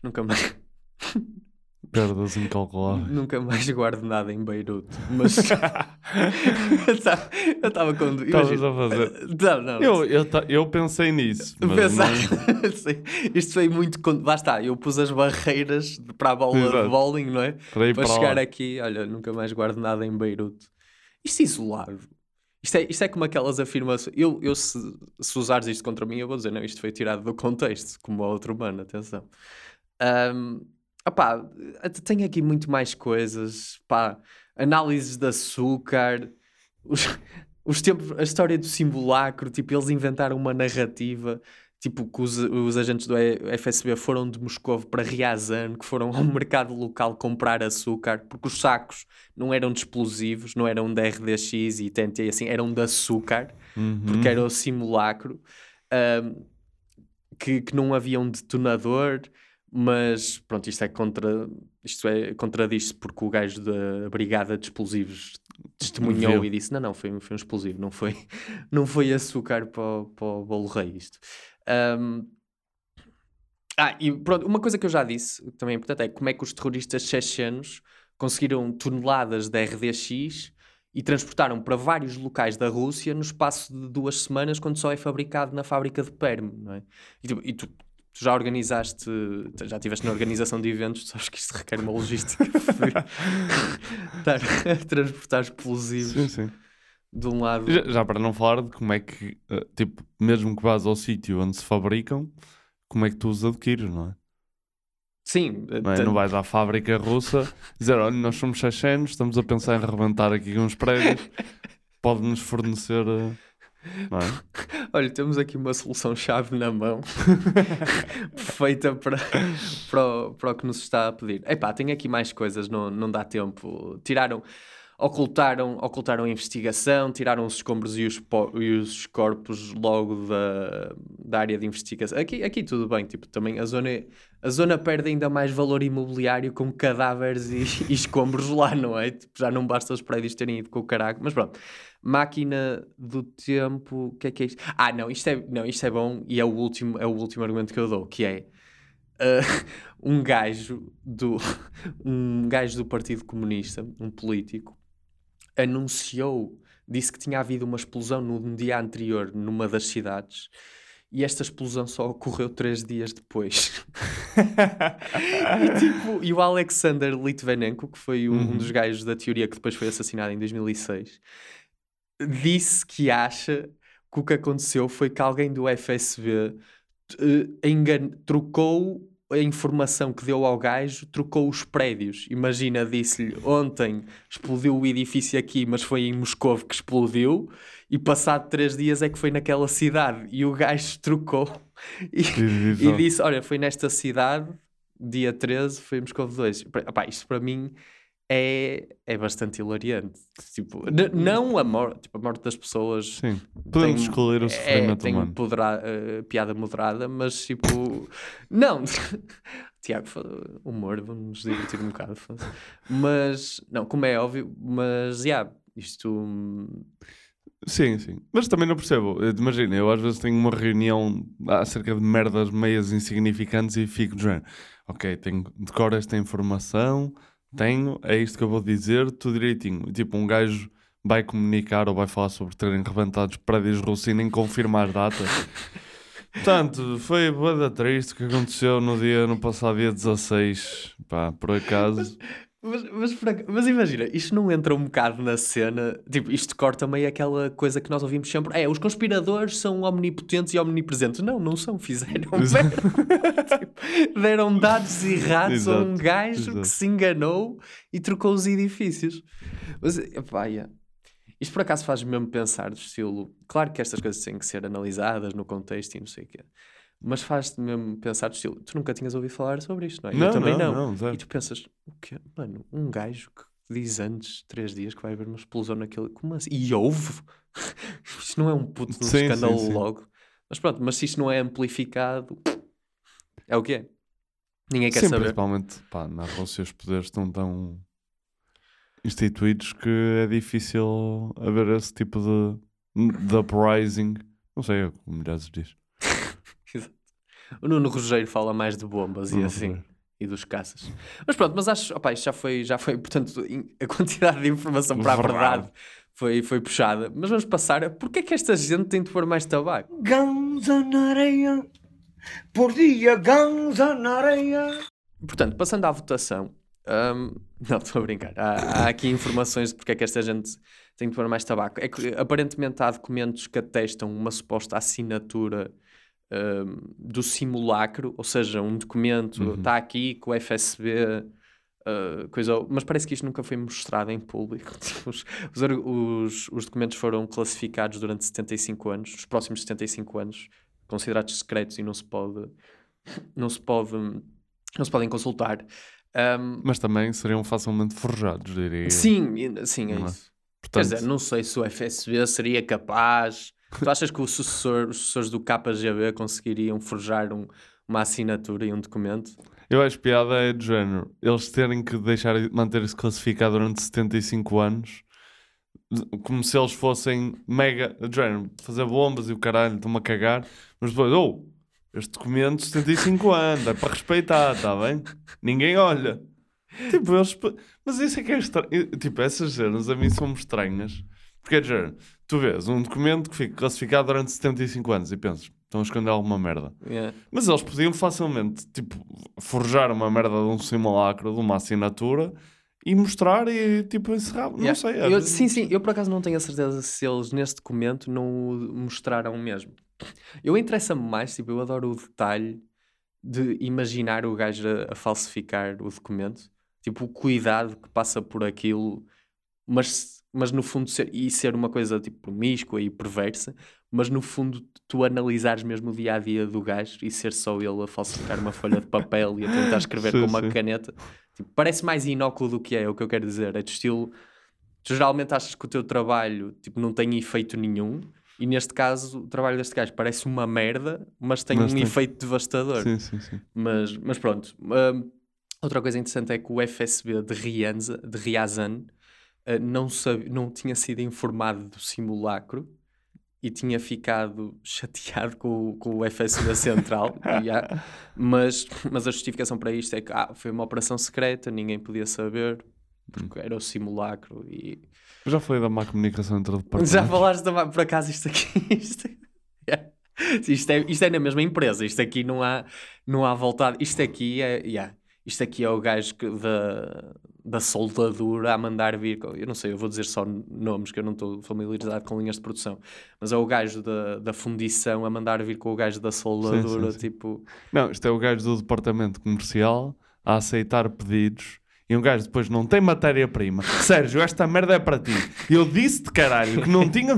Nunca mais. <laughs> Perdas incalculáveis. Nunca mais guardo nada em Beirute. Mas <laughs> eu estava com. Estavas a fazer. <laughs> Não, não. Eu, eu, eu pensei nisso. Mas Pensar- não- <laughs> Isto foi muito. Lá está, eu pus as barreiras de- para a bola de Exato. bowling, não é? Para para chegar lá. aqui, olha, nunca mais guardo nada em Beirute. Isto isolado. Isto é, isto é como aquelas afirmações. Eu, eu se, se usares isto contra mim, eu vou dizer, não, isto foi tirado do contexto, como a outro humano, atenção. Um, opá, tenho aqui muito mais coisas. Pá, análises de açúcar. Os, <laughs> os tempos, a história do simulacro, tipo, eles inventaram uma narrativa, tipo, que os, os agentes do FSB foram de Moscou para Ryazan, que foram <laughs> ao mercado local comprar açúcar, porque os sacos não eram de explosivos, não eram de RDX e TNT, assim, eram de açúcar, Uhum. porque era o simulacro, ahm, que, que não havia um detonador, mas pronto, isto é contra isto é contradiz-se porque o gajo da brigada de explosivos testemunhou Viu. e disse: Não, não, foi, um- foi um explosivo, não foi, <laughs> não foi açúcar para, o- para o bolo rei isto. Ahm, ah, e pronto, uma coisa que eu já disse, que também é importante, é como é que os terroristas chechenos conseguiram toneladas de RDX e transportaram para vários locais da Rússia no espaço de duas semanas, quando só é fabricado na fábrica de Perm, não é? E, tu- e tu, tu já organizaste, já estiveste na organização de eventos, tu sabes que isto requer uma logística. <laughs> Estar a transportar explosivos Sim, sim. de um lado. Já, já para não falar de como é que, eh, tipo, mesmo que vás ao sítio onde se fabricam, como é que tu os adquires, não é? Sim, Não, é? não vais à fábrica russa dizer, olha, nós somos chechenos, estamos a pensar em arrebentar aqui uns prédios, <laughs> pode-nos fornecer... eh, Não é? <laughs> Olha, temos aqui uma solução-chave na mão, <laughs> perfeita para, para, o, para o que nos está a pedir. Epá, tem aqui mais coisas, não, não dá tempo. Tiraram, ocultaram, ocultaram a investigação, tiraram os escombros e os, e os corpos logo da, da área de investigação. Aqui, aqui tudo bem, tipo, também a zona, a zona perde ainda mais valor imobiliário com cadáveres e, <laughs> e escombros lá, não é? Tipo, já não basta os prédios terem ido com o caraco, mas pronto. Máquina do tempo, o que é que é isto? Ah, não, isto é, não, isto é bom e é o último, é o último argumento que eu dou, que é ah, <laughs> um gajo do <laughs> um gajo do Partido Comunista, um político, anunciou, disse que tinha havido uma explosão no dia anterior numa das cidades e esta explosão só ocorreu três dias depois. <laughs> e, tipo, e o Alexander Litvinenko, que foi um, um Uhum. dos gajos da teoria que depois foi assassinado em 2006, disse que acha que o que aconteceu foi que alguém do FSB eh, engan- trocou a informação que deu ao gajo, trocou os prédios. Imagina, disse-lhe ontem explodiu o edifício aqui, mas foi em Moscou que explodiu, e passado três dias é que foi naquela cidade. E o gajo trocou <laughs> e, e disse: Olha, foi nesta cidade, dia 13, foi em Moscou 2. Epá, isto para mim é, é bastante hilariante. Tipo, n- não a morte, tipo, a morte das pessoas. Sim, podemos tem- escolher o é, sofrimento tem humano. podera- eh, piada moderada, mas tipo, não. <laughs> Tiago, humor, vamos divertir um bocado. Mas, não, como é óbvio, mas, já, isto. Sim, sim. Mas também não percebo. Imagina, eu às vezes tenho uma reunião acerca de merdas meias insignificantes e fico. Ok, tenho, decoro esta informação, tenho, é isto que eu vou dizer, tudo direitinho. Tipo, um gajo vai comunicar ou vai falar sobre terem rebentado os prédios russos e nem confirmar as datas. <laughs> Portanto, foi boa triste que aconteceu no dia, no passado dia 16. Pá, por acaso. Mas, mas, mas imagina, isto não entra um bocado na cena, tipo, isto corta meio aquela coisa que nós ouvimos sempre, é, os conspiradores são omnipotentes e omnipresentes. Não, não são, fizeram Exato. <laughs> Tipo, deram dados errados a um gajo exato. que se enganou e trocou os edifícios. Mas, yeah. isto por acaso faz mesmo pensar do estilo, claro que estas coisas têm que ser analisadas no contexto e não sei o quê. Mas faz-te mesmo pensar do estilo, tu nunca tinhas ouvido falar sobre isto, não é? Não, Eu também não, não. e tu pensas, o quê? Mano, um gajo que diz antes, três dias, que vai haver uma explosão naquele. Como assim? E houve? <laughs> isto não é um puto de um Sim, sim, escândalo sim. logo. Mas pronto, mas se isto não é amplificado, é o que é. Ninguém quer Sim, saber. principalmente pá, na Rússia os poderes estão tão instituídos que é difícil haver esse tipo de, de uprising. Não sei, é o que o Milhares diz. O Nuno Rogério fala mais de bombas e assim. E dos caças. Mas pronto, mas acho, opá, isto já foi, já foi, portanto, a quantidade de informação para a Verdade. foi, foi puxada. Mas vamos passar a porque é que esta gente tem de pôr mais tabaco? Ganza na areia, por dia ganza na areia. Portanto, passando à votação, hum, não, estou a brincar. Há, há aqui informações de porque é que esta gente tem de pôr mais tabaco. É que aparentemente há documentos que atestam uma suposta assinatura do simulacro, ou seja, um documento Uhum. está aqui que o FSB uh, coisa, mas parece que isto nunca foi mostrado em público. <laughs> Tipo, os, os, os- os documentos foram classificados durante 75 anos, os próximos 75 anos, considerados secretos e não se pode, não se pode, não se podem consultar. Um, Mas também seriam facilmente forjados, diria. Sim, sim, é Não é? isso. Quer Portanto- dizer, não sei se o FSB seria capaz. Tu achas que sucessor, os sucessores do KGB conseguiriam forjar um- uma assinatura e um documento? Eu acho piada é de género. Eles terem que deixar manter isso classificado durante 75 anos, como se eles fossem mega, de género, fazer bombas e o caralho, estão-me a cagar, mas depois, oh, este documento 75 <laughs> anos, é para respeitar, está bem? Ninguém olha. Tipo, eles. Mas isso é que é estranho. Tipo, essas cenas a mim são estranhas. Porque é de género, tu vês um documento que fica classificado durante 75 anos e pensas, estão a esconder alguma merda. Yeah. Mas eles podiam facilmente, tipo, forjar uma merda de um simulacro, de uma assinatura e mostrar e, tipo, encerrar. Não Yeah. sei. Eu- é- sim, sim, eu por acaso não tenho a certeza se eles neste documento não o mostraram mesmo. Eu interessa-me mais, tipo, eu adoro o detalhe de imaginar o gajo a, a falsificar o documento, tipo, o cuidado que passa por aquilo, mas, mas no fundo ser, e ser uma coisa tipo promíscua e perversa, mas no fundo tu analisares mesmo o dia a dia do gajo e ser só ele a falsificar uma folha de papel e a tentar <laughs> escrever Sim, com uma sim. caneta, tipo, parece mais inócuo do que é, é o que eu quero dizer. É do estilo, tu geralmente achas que o teu trabalho tipo, não tem efeito nenhum. E neste caso, o trabalho deste gajo parece uma merda, mas tem Mas um tem- efeito devastador. Sim, sim, sim. Mas, mas pronto. Hum, outra coisa interessante é que o FSB de, Rianza, de Riazan uh, não, sabe, não tinha sido informado do simulacro e tinha ficado <laughs> chateado com, o- com o FSB Central. <laughs> E há- mas, mas a justificação para isto é que ah, foi uma operação secreta, ninguém podia saber, porque era o simulacro. E Eu já falei da má comunicação entre departamentos. já falaste também, por acaso, isto aqui. <laughs> Isto, Yeah. Isto é, isto é na mesma empresa. Isto aqui não há, não há voltado. Isto aqui é. yeah. Isto aqui é o gajo que da, da soldadura a mandar vir. Eu não sei, eu vou dizer só nomes que eu não estou familiarizado com linhas de produção. Mas é o gajo da, da fundição a mandar vir com o gajo da soldadura. sim, sim. Tipo. Não, isto é o gajo do departamento comercial a aceitar pedidos e um gajo depois não tem matéria-prima. <laughs> Sérgio, esta merda é para ti. Eu disse-te, caralho, que não tinha.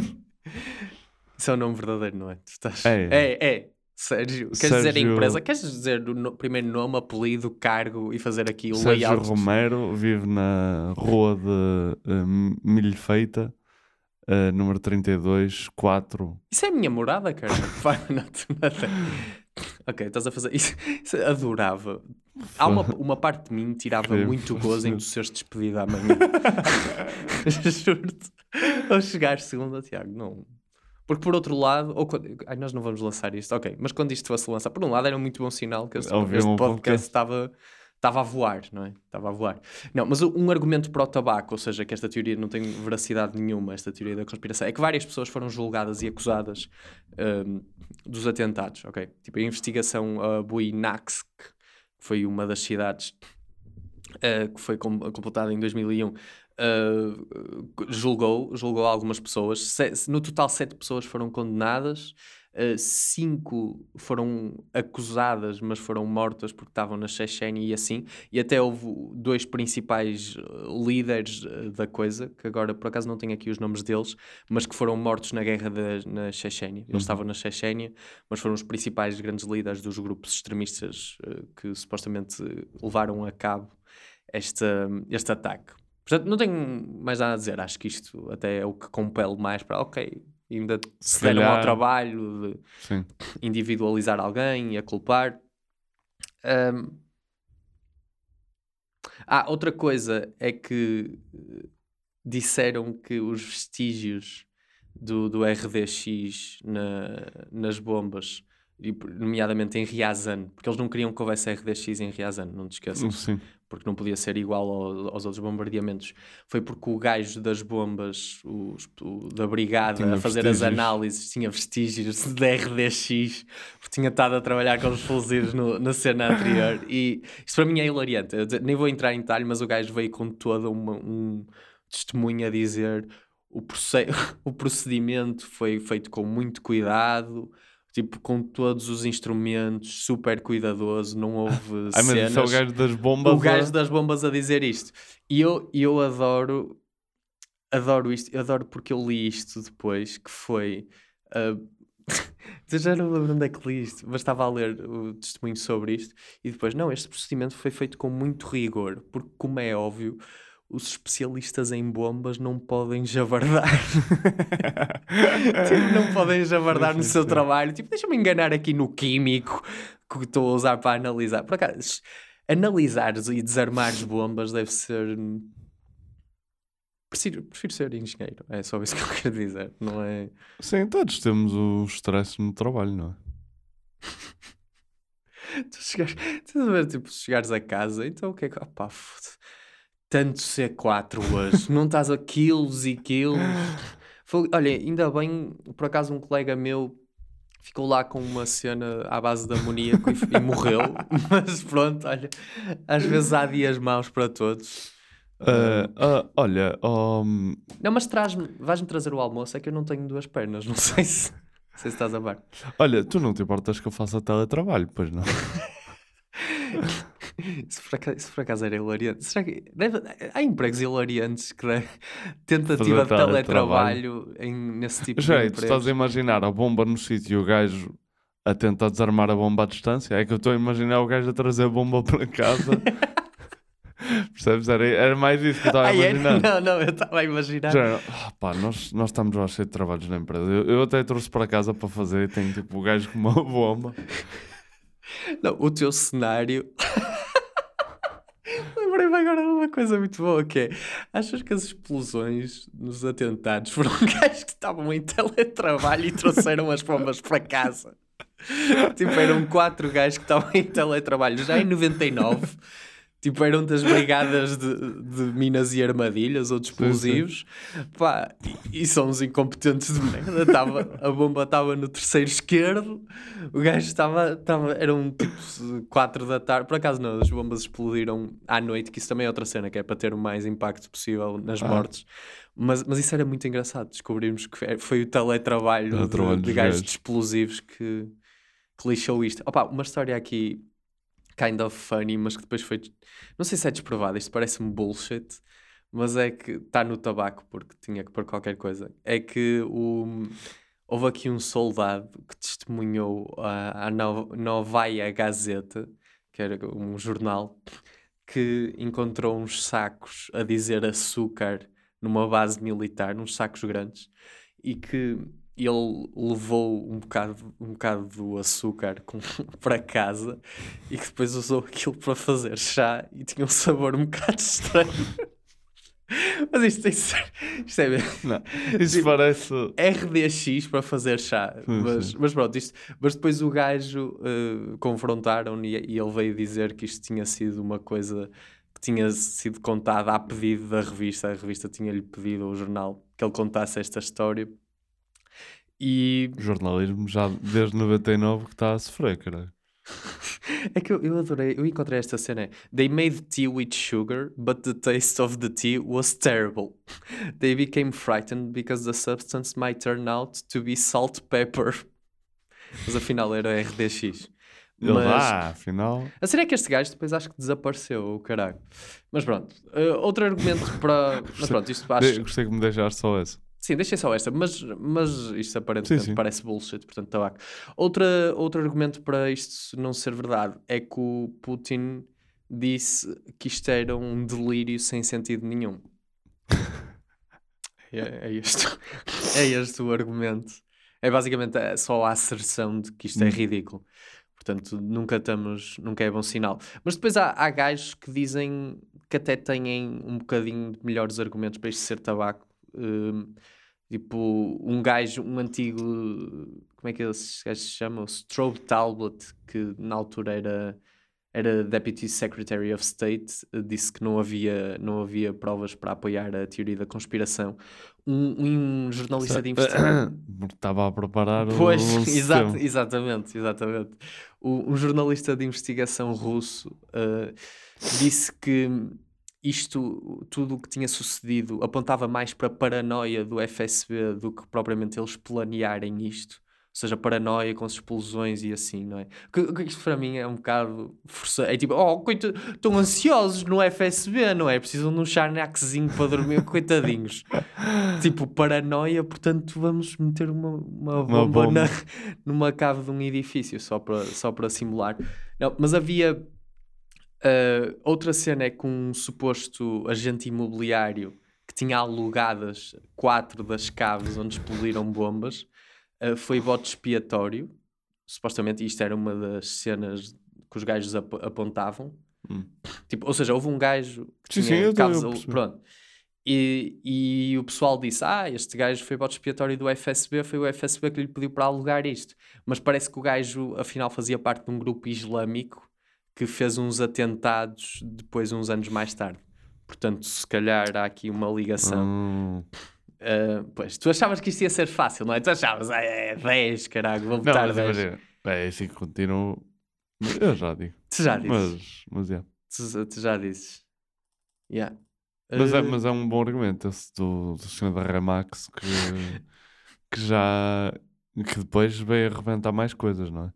Isso é o nome verdadeiro, não é? Estás... É. é, é. Sérgio. Queres dizer a Sérgio- empresa? Queres dizer o no- primeiro nome, apelido, cargo e fazer aqui o Sérgio layout? Romero vive na rua de uh, Milho Feita, uh, número 32, 4. Isso é a minha morada, cara. <laughs> Ok, estás a fazer isso. isso adorava. Há uma, uma parte de mim que tirava Queria muito gozo em tu seres despedido amanhã. <laughs> <laughs> Juro-te. Ao chegar segunda, Tiago, não. Porque por outro lado, ou quando, ai, nós não vamos lançar isto, ok, mas quando isto fosse lançar, por um lado era um muito bom sinal que este, este um podcast estava estava a voar, não é? Estava a voar. Não, mas um argumento para o tabaco, ou seja, que esta teoria não tem veracidade nenhuma, esta teoria da conspiração, é que várias pessoas foram julgadas e acusadas hum, dos atentados, ok? Tipo, a investigação a Buinax, que foi uma das cidades eh, que foi com- completada em 2001, eh, julgou, julgou algumas pessoas. Se- no total, sete pessoas foram condenadas, eh, cinco foram acusadas, mas foram mortas porque estavam na Chechênia e assim. E até houve dois principais eh, líderes eh, da coisa, que agora por acaso não tenho aqui os nomes deles, mas que foram mortos na guerra da, na Chechênia. Eles Uhum. estavam na Chechênia, mas foram os principais grandes líderes dos grupos extremistas eh, que supostamente levaram a cabo este, este ataque. Portanto, não tenho mais nada a dizer. Acho que isto até é o que compele mais para, ok, ainda se, Se deram ao trabalho de Sim. individualizar alguém e a culpar. Ahm. Ah, outra coisa é que disseram que os vestígios do, do RDX na- nas bombas, nomeadamente em Riazan, porque eles não queriam que houvesse RDX em Riazan, não te esqueças Sim. Porque não podia ser igual ao- aos outros bombardeamentos. Foi porque o gajo das bombas, os- o- da brigada, Tinha a fazer as vestígios. análises, tinha vestígios de RDX, porque tinha estado a trabalhar com os explosivos no, na cena anterior. E isso para mim é hilariante. Eu nem vou entrar em detalhe, mas o gajo veio com toda uma, um testemunho a dizer o, <laughs> o procedimento foi feito com muito cuidado. Tipo, com todos os instrumentos, super cuidadoso, não houve <laughs> Ai, mas cenas. é o gajo das bombas O gajo a- das bombas a dizer isto. E eu, eu adoro, adoro isto, eu adoro porque eu li isto depois, que foi... ah, <laughs> eu já não lembro onde é que li isto, mas estava a ler o testemunho sobre isto e depois, não, este procedimento foi feito com muito rigor, porque como é óbvio, os especialistas em bombas não podem javardar. <laughs> tipo, não podem javardar no seu trabalho. Tipo, deixa-me enganar aqui no químico que estou a usar para analisar. Por acaso, analisares e desarmares bombas deve ser. Prefiro, prefiro ser engenheiro, é só isso que eu <laughs> quero dizer, não é? Sim, todos temos o stress no trabalho, não é? <laughs> Tu chegares, ver, tipo, chegares a casa, então o que é que. Opá, foda tanto C4 hoje, não estás a quilos e quilos. Foi- olha, ainda bem, por acaso, um colega meu ficou lá com uma cena à base de amoníaco e, e morreu, <laughs> mas pronto, olha, às vezes há dias maus para todos. Ah, ah, olha, um, Não, mas traz-me, vais-me trazer o almoço, é que eu não tenho duas pernas, não sei se, não sei se estás a ver. olha, tu não te importas que eu faça teletrabalho, pois não? <laughs> Isso por, acaso, isso por acaso era hilariante. Será que deve- há empregos hilariantes que deve, <laughs> tentativa de teletrabalho em, nesse tipo Já, de tu estás a imaginar a bomba no sítio e o gajo a tentar desarmar a bomba à distância? É que eu estou a imaginar o gajo a trazer a bomba <laughs> para casa. <laughs> Percebes? Era, era mais isso que eu estava a imaginar. Não, não, eu estava a imaginar. Já, ah, pá, nós, nós estamos lá cheio de trabalhos na empresa. Eu, eu até trouxe para casa para fazer e tenho tipo o gajo com uma bomba. Não, o teu cenário. <laughs> Lembrei-me agora de uma coisa muito boa que é: achas que as explosões nos atentados foram gajos que estavam em teletrabalho e trouxeram as bombas para casa? tipo, eram quatro gajos que estavam em teletrabalho já em 99. Tipo, eram das brigadas de, de minas e armadilhas ou de explosivos. Pá, e, e são uns incompetentes de merda. Tava, a bomba estava no terceiro esquerdo, o gajo estava. estava eram tipo 4 da tarde. Por acaso, não, as bombas explodiram à noite, que isso também é outra cena, que é para ter o mais impacto possível nas Ah. mortes. Mas, mas isso era muito engraçado. Descobrimos que foi- foi o teletrabalho, de, de gajos. de explosivos que, que lixou isto. Opa, uma história aqui kind of funny, mas que depois foi. Não sei se é desprovado, isto parece-me bullshit, mas é que está no tabaco porque tinha que pôr qualquer coisa. É que o, houve aqui um soldado que testemunhou a, a No- Novaya Gazeta, que era um jornal, que encontrou uns sacos a dizer açúcar numa base militar, uns sacos grandes, e que ele levou um bocado, um bocado do açúcar com- <laughs> para casa e que depois usou aquilo para fazer chá e tinha um sabor um bocado estranho. <laughs> Mas isto, isto, isto é mesmo. Não, isso Tipo, parece. RDX para fazer chá. Sim, mas, sim. mas pronto, isto, mas depois o gajo eh, confrontaram-no e, e ele veio dizer que isto tinha sido uma coisa que tinha sido contada a pedido da revista. A revista tinha-lhe pedido ao jornal que ele contasse esta história. E O jornalismo já desde 99 que está a sofrer, caralho. <laughs> é que eu, eu adorei, eu encontrei esta cena. They made tea with sugar, but the taste of the tea was terrible. <laughs> They became frightened because the substance might turn out to be salt pepper. <laughs> Mas afinal era RDX. Ele, Mas ah, afinal. a cena é que este gajo depois acho que desapareceu, o caralho. Mas pronto, eh, outro argumento para. Mas pronto, isto acho. Gostei que me deixaste só essa. Sim, deixei só esta, mas, mas isto aparentemente Sim, sim. parece bullshit, portanto, tabaco. Outra, outro argumento para isto não ser verdade é que o Putin disse que isto era um delírio sem sentido nenhum. <laughs> é, é este, é este o argumento. É basicamente é só a asserção de que isto é Hum. ridículo. Portanto, nunca estamos, nunca é bom sinal. Mas depois há, há gajos que dizem que até têm um bocadinho de melhores argumentos para isto ser tabaco. Hum, tipo, um gajo, um antigo, como é que esse gajo se chama? O Strobe Talbot, que na altura era, era Deputy Secretary of State, disse que não havia, não havia provas para apoiar a teoria da conspiração. Um, um jornalista de investigação. <coughs> Estava a preparar o. Pois, <laughs> exato, exatamente, exatamente. O- um jornalista de investigação russo eh, disse que isto, tudo o que tinha sucedido, apontava mais para a paranoia do FSB do que propriamente eles planearem isto. seja, paranoia com as explosões e assim, não é? Que, que isto para mim é um bocado forçado. É tipo, oh, coita- estão ansiosos no FSB, não é? Precisam de um charnaquezinho para dormir, <laughs> coitadinhos. tipo, paranoia, portanto, vamos meter uma, uma bomba, bomba. na- <laughs> numa cave de um edifício só para, só para simular. Não, mas havia. Ah, outra cena é que um suposto agente imobiliário que tinha alugadas quatro das caves onde explodiram bombas ah, foi bote expiatório. Supostamente isto era uma das cenas que os gajos ap- apontavam. Hum. Tipo, ou seja, houve um gajo que Sim, tinha sim, caves al-. Pronto. E, e o pessoal disse: Ah, este gajo foi bote expiatório do FSB, foi o FSB que lhe pediu para alugar isto. Mas parece que o gajo, afinal, fazia parte de um grupo islâmico que fez uns atentados depois, uns anos mais tarde. Portanto, se calhar há aqui uma ligação. Hum. Ah, pois, tu achavas que isto ia ser fácil, não é? Tu achavas, ah, é 10, caralho, vou Não, botar mas 10. imagina, é assim que continuo. Eu já digo. Tu já dizes. Mas, mas é. Tu, tu já dizes. Yeah. Mas, é, Ah, mas é um bom argumento esse do, do senhor da Remax que, <laughs> que já. que depois veio arrebentar mais coisas, não é?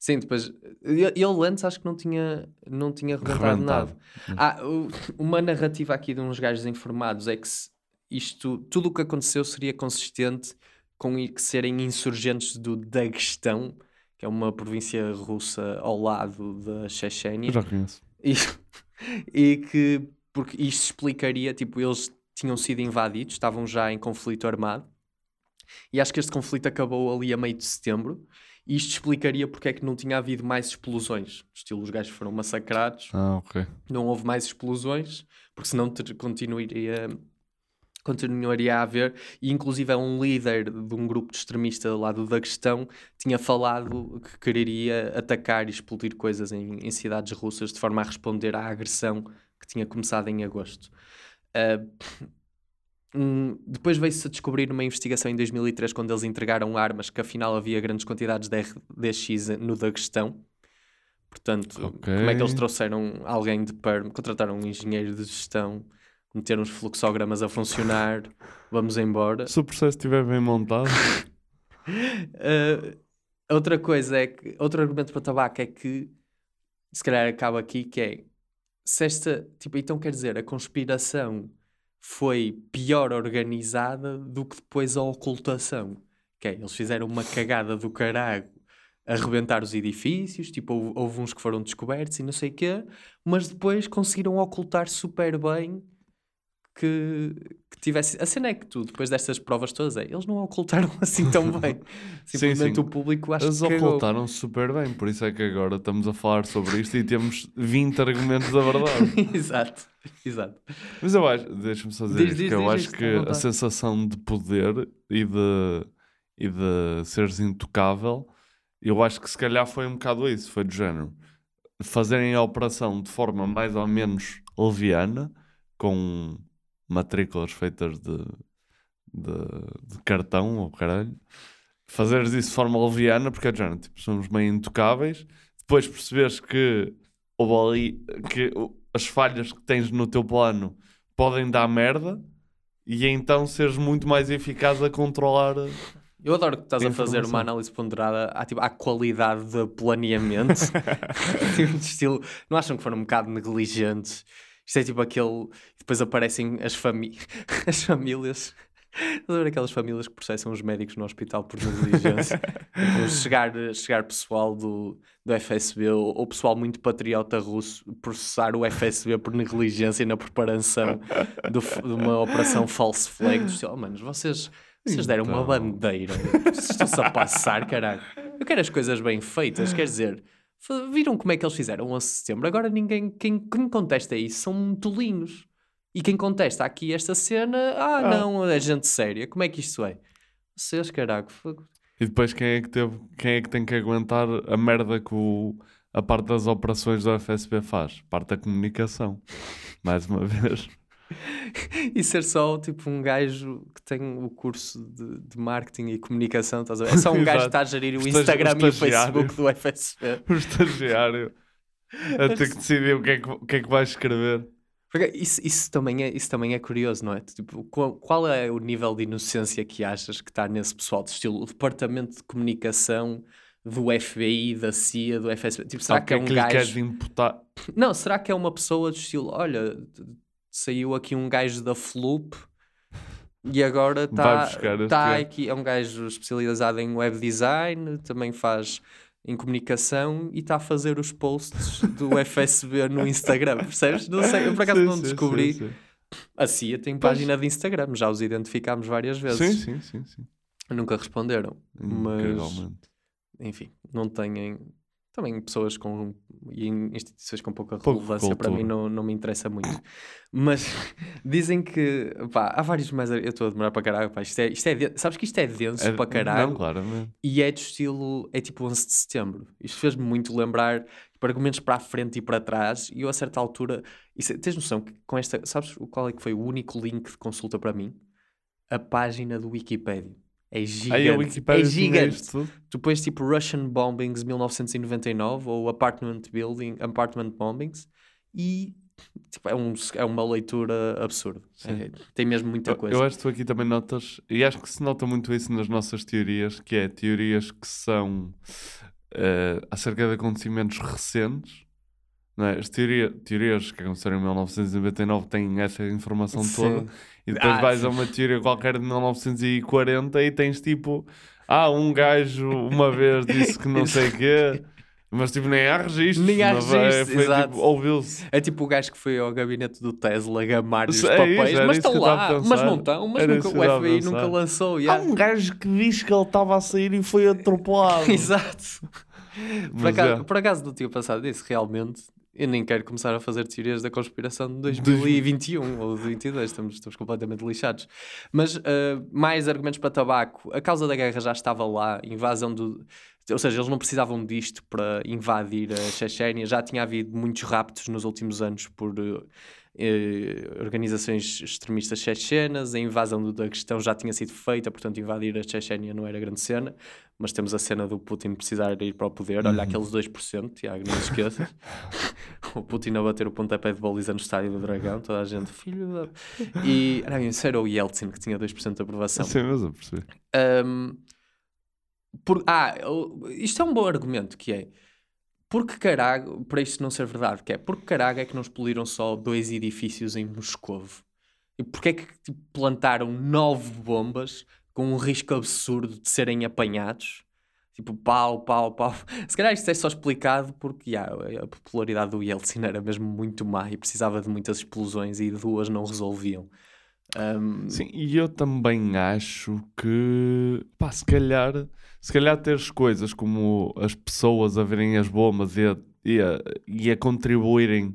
Sim, depois. Ele antes acho que não tinha, não tinha rebentado nada. Ah, o- uma narrativa aqui de uns gajos informados é que isto, tudo o que aconteceu seria consistente com que serem insurgentes do Daguestão, que é uma província russa ao lado da Chechênia. Já conheço. E, <laughs> e que, porque isto explicaria, tipo, eles tinham sido invadidos, estavam já em conflito armado, e acho que este conflito acabou ali a meio de setembro, e isto explicaria porque é que não tinha havido mais explosões. Estilo, os gajos foram massacrados, Ah, ok. não houve mais explosões, porque senão continuaria, continuaria a haver. E inclusive é um líder de um grupo de extremista lá do Daguestão tinha falado que quereria atacar e explodir coisas em, em cidades russas de forma a responder à agressão que tinha começado em agosto. Ah, hum, depois veio-se a descobrir numa investigação em 2003 quando eles entregaram armas que afinal havia grandes quantidades de RDX no Daguestão. Portanto, como é que eles trouxeram alguém de perm, contrataram um engenheiro de gestão, meteram os fluxogramas a funcionar, <laughs> vamos embora. Se o processo estiver bem montado. Uh, <laughs> outra coisa é que, outro argumento para tabaco é que, se calhar acaba aqui, que é, se esta, tipo, então quer dizer, a conspiração foi pior organizada do que depois a ocultação. Que é, eles fizeram uma cagada do caralho a arrebentar os edifícios, tipo, houve, houve uns que foram descobertos e não sei o quê, mas depois conseguiram ocultar super bem que, que tivesse. A cena é que tu, depois destas provas todas, é, eles não ocultaram <laughs> assim tão bem. <laughs> Simplesmente sim. o público acho Eles ocultaram super bem, por isso é que agora estamos a falar sobre isto e temos 20 argumentos da verdade. <laughs> exato, <laughs> exato. Mas eu acho, deixa-me só dizer Diz, isto, diz, que eu acho que a sensação de poder e de, e de seres intocável, eu acho que se calhar foi um bocado isso, foi do género. Fazerem a operação de forma mais ou menos leviana, com matrículas feitas de, de, de cartão ou caralho, fazeres isso de forma leviana, porque é do género, tipo, somos meio intocáveis, depois perceberes que houve ali que as falhas que tens no teu plano podem dar merda e então seres muito mais eficaz a controlar. Eu adoro que estás a a fazer uma análise ponderada à, tipo, à qualidade de planeamento. <laughs> <laughs> Tipo, de estilo, não acham que foram um bocado negligentes? Isto é tipo aquele. Depois aparecem as, fami... <laughs> as famílias. <laughs> Estás a ver aquelas famílias que processam os médicos no hospital por negligência? <laughs> Tipo, chegar, chegar pessoal do, do FSB ou, ou pessoal muito patriota russo processar o FSB por negligência na preparação do de uma operação false flag. Oh, manos, vocês, vocês deram uma Então. bandeira. Vocês estão-se a passar, caralho. Eu quero as coisas bem feitas, quer dizer. Viram como é que eles fizeram o 11 de setembro? Agora ninguém, quem, quem contesta isso são tolinhos. E quem contesta aqui esta cena, ah, não, é gente séria. Como é que isto é? Vocês, fogo. E depois quem é que, teve, quem é que tem que aguentar a merda que o- a parte das operações do FSB faz? Parte da comunicação. <laughs> Mais uma vez. <laughs> E ser só tipo um gajo que tem o curso de, de marketing e comunicação, estás a ver? É só <laughs> um gajo que está a gerir o Estagi- o Instagram e o. Facebook do FSB. O estagiário a ter que decidir o que é que, o que, é que vai escrever. Porque isso, isso, também é, isso também é curioso, não é? Tipo, qual, qual é o nível de inocência que achas que está nesse pessoal de estilo? O departamento de comunicação do FBI, da CIA, do FSB. Tipo, será Ah, que é que é um que lhe gajo. queres imputar? Não, será que é uma pessoa do estilo? Olha, saiu aqui um gajo da Floop e agora está tá gajo. aqui. É um gajo especializado em web design, também faz em comunicação e está a fazer os posts do <laughs> FSB no Instagram, percebes? Não sei, eu por acaso Sim, não descobri. sim, sim. A CIA tem página de Instagram, já os identificámos várias vezes. Sim, sim, sim, sim. Nunca responderam, mas enfim, não têm. Também pessoas com e em instituições com pouca Pouco relevância para mim cultura. não, não me interessa muito. Mas <laughs> dizem que pá, há vários mais. Eu estou a demorar para caralho. Pá, isto é, isto é, sabes que isto é denso É- para caralho Não, claramente. e é de estilo. É tipo 11 de setembro. Isto fez-me muito lembrar tipo, argumentos para a frente e para trás. E eu, a certa altura. Isso, tens noção que com esta. Sabes qual é que foi o único link de consulta para mim? A página do Wikipedia. É gigante. Aí a é gigante. Tu pões tipo Russian Bombings 1999 ou Apartment Building, Apartment Bombings e tipo, é, um, é uma leitura absurda. É- tem mesmo muita coisa. Eu acho que tu aqui também notas, e acho que se nota muito isso nas nossas teorias, que é teorias que são eh, acerca de acontecimentos recentes. É? As teoria, teorias que aconteceram em 1999 têm essa informação Sim. toda, e depois Ah, vais sim. a uma teoria qualquer de 1940 e tens tipo, ah, um gajo uma vez disse que não sei o quê, <laughs> mas tipo, nem há registros. Nem há vai? registros, exato. tipo, ouviu-se. É tipo o gajo que foi ao gabinete do Tesla gamar os É isso, papéis, era mas isso estão lá, mas não estão, mas Era nunca, isso o FBI nunca lançou. Há yeah. um gajo que diz que ele estava a sair e foi <laughs> atropelado. Exato. Por acaso, é. por acaso não tinha pensado nisso, realmente. Eu nem quero começar a fazer teorias da conspiração de 2021 ou de 22, estamos, estamos completamente lixados. Mas ah, mais argumentos para tabaco. A causa da guerra já estava lá, invasão do. Ou seja, eles não precisavam disto para invadir a Chechênia. Já tinha havido muitos raptos nos últimos anos por eh, organizações extremistas chechenas. A invasão do Daguestão já tinha sido feita, portanto, invadir a Chechênia não era grande cena. Mas temos a cena do Putin precisar ir para o poder. Olha, Uhum. aqueles 2%, Tiago, não esqueças. <laughs> o Putin a bater o pontapé de baliza no estádio do Dragão, toda a gente, filho da. <laughs> E não, isso era o Yeltsin que tinha 2% de aprovação. Sim, mas eu percebi. Um, por- ah, isto é um bom argumento que é porque caralho, para isto não ser verdade, que é porque caralho é que não explodiram só dois edifícios em Moscovo? E porque é que tipo, plantaram nove bombas com um risco absurdo de serem apanhados? Tipo, pau, pau, pau. <laughs> Se calhar isto é só explicado porque já, a popularidade do Yeltsin era mesmo muito má e precisava de muitas explosões e duas não resolviam. Um, Sim, e eu também acho que, pá, se calhar, se calhar teres coisas como as pessoas a verem as bombas e a, e a, e a contribuírem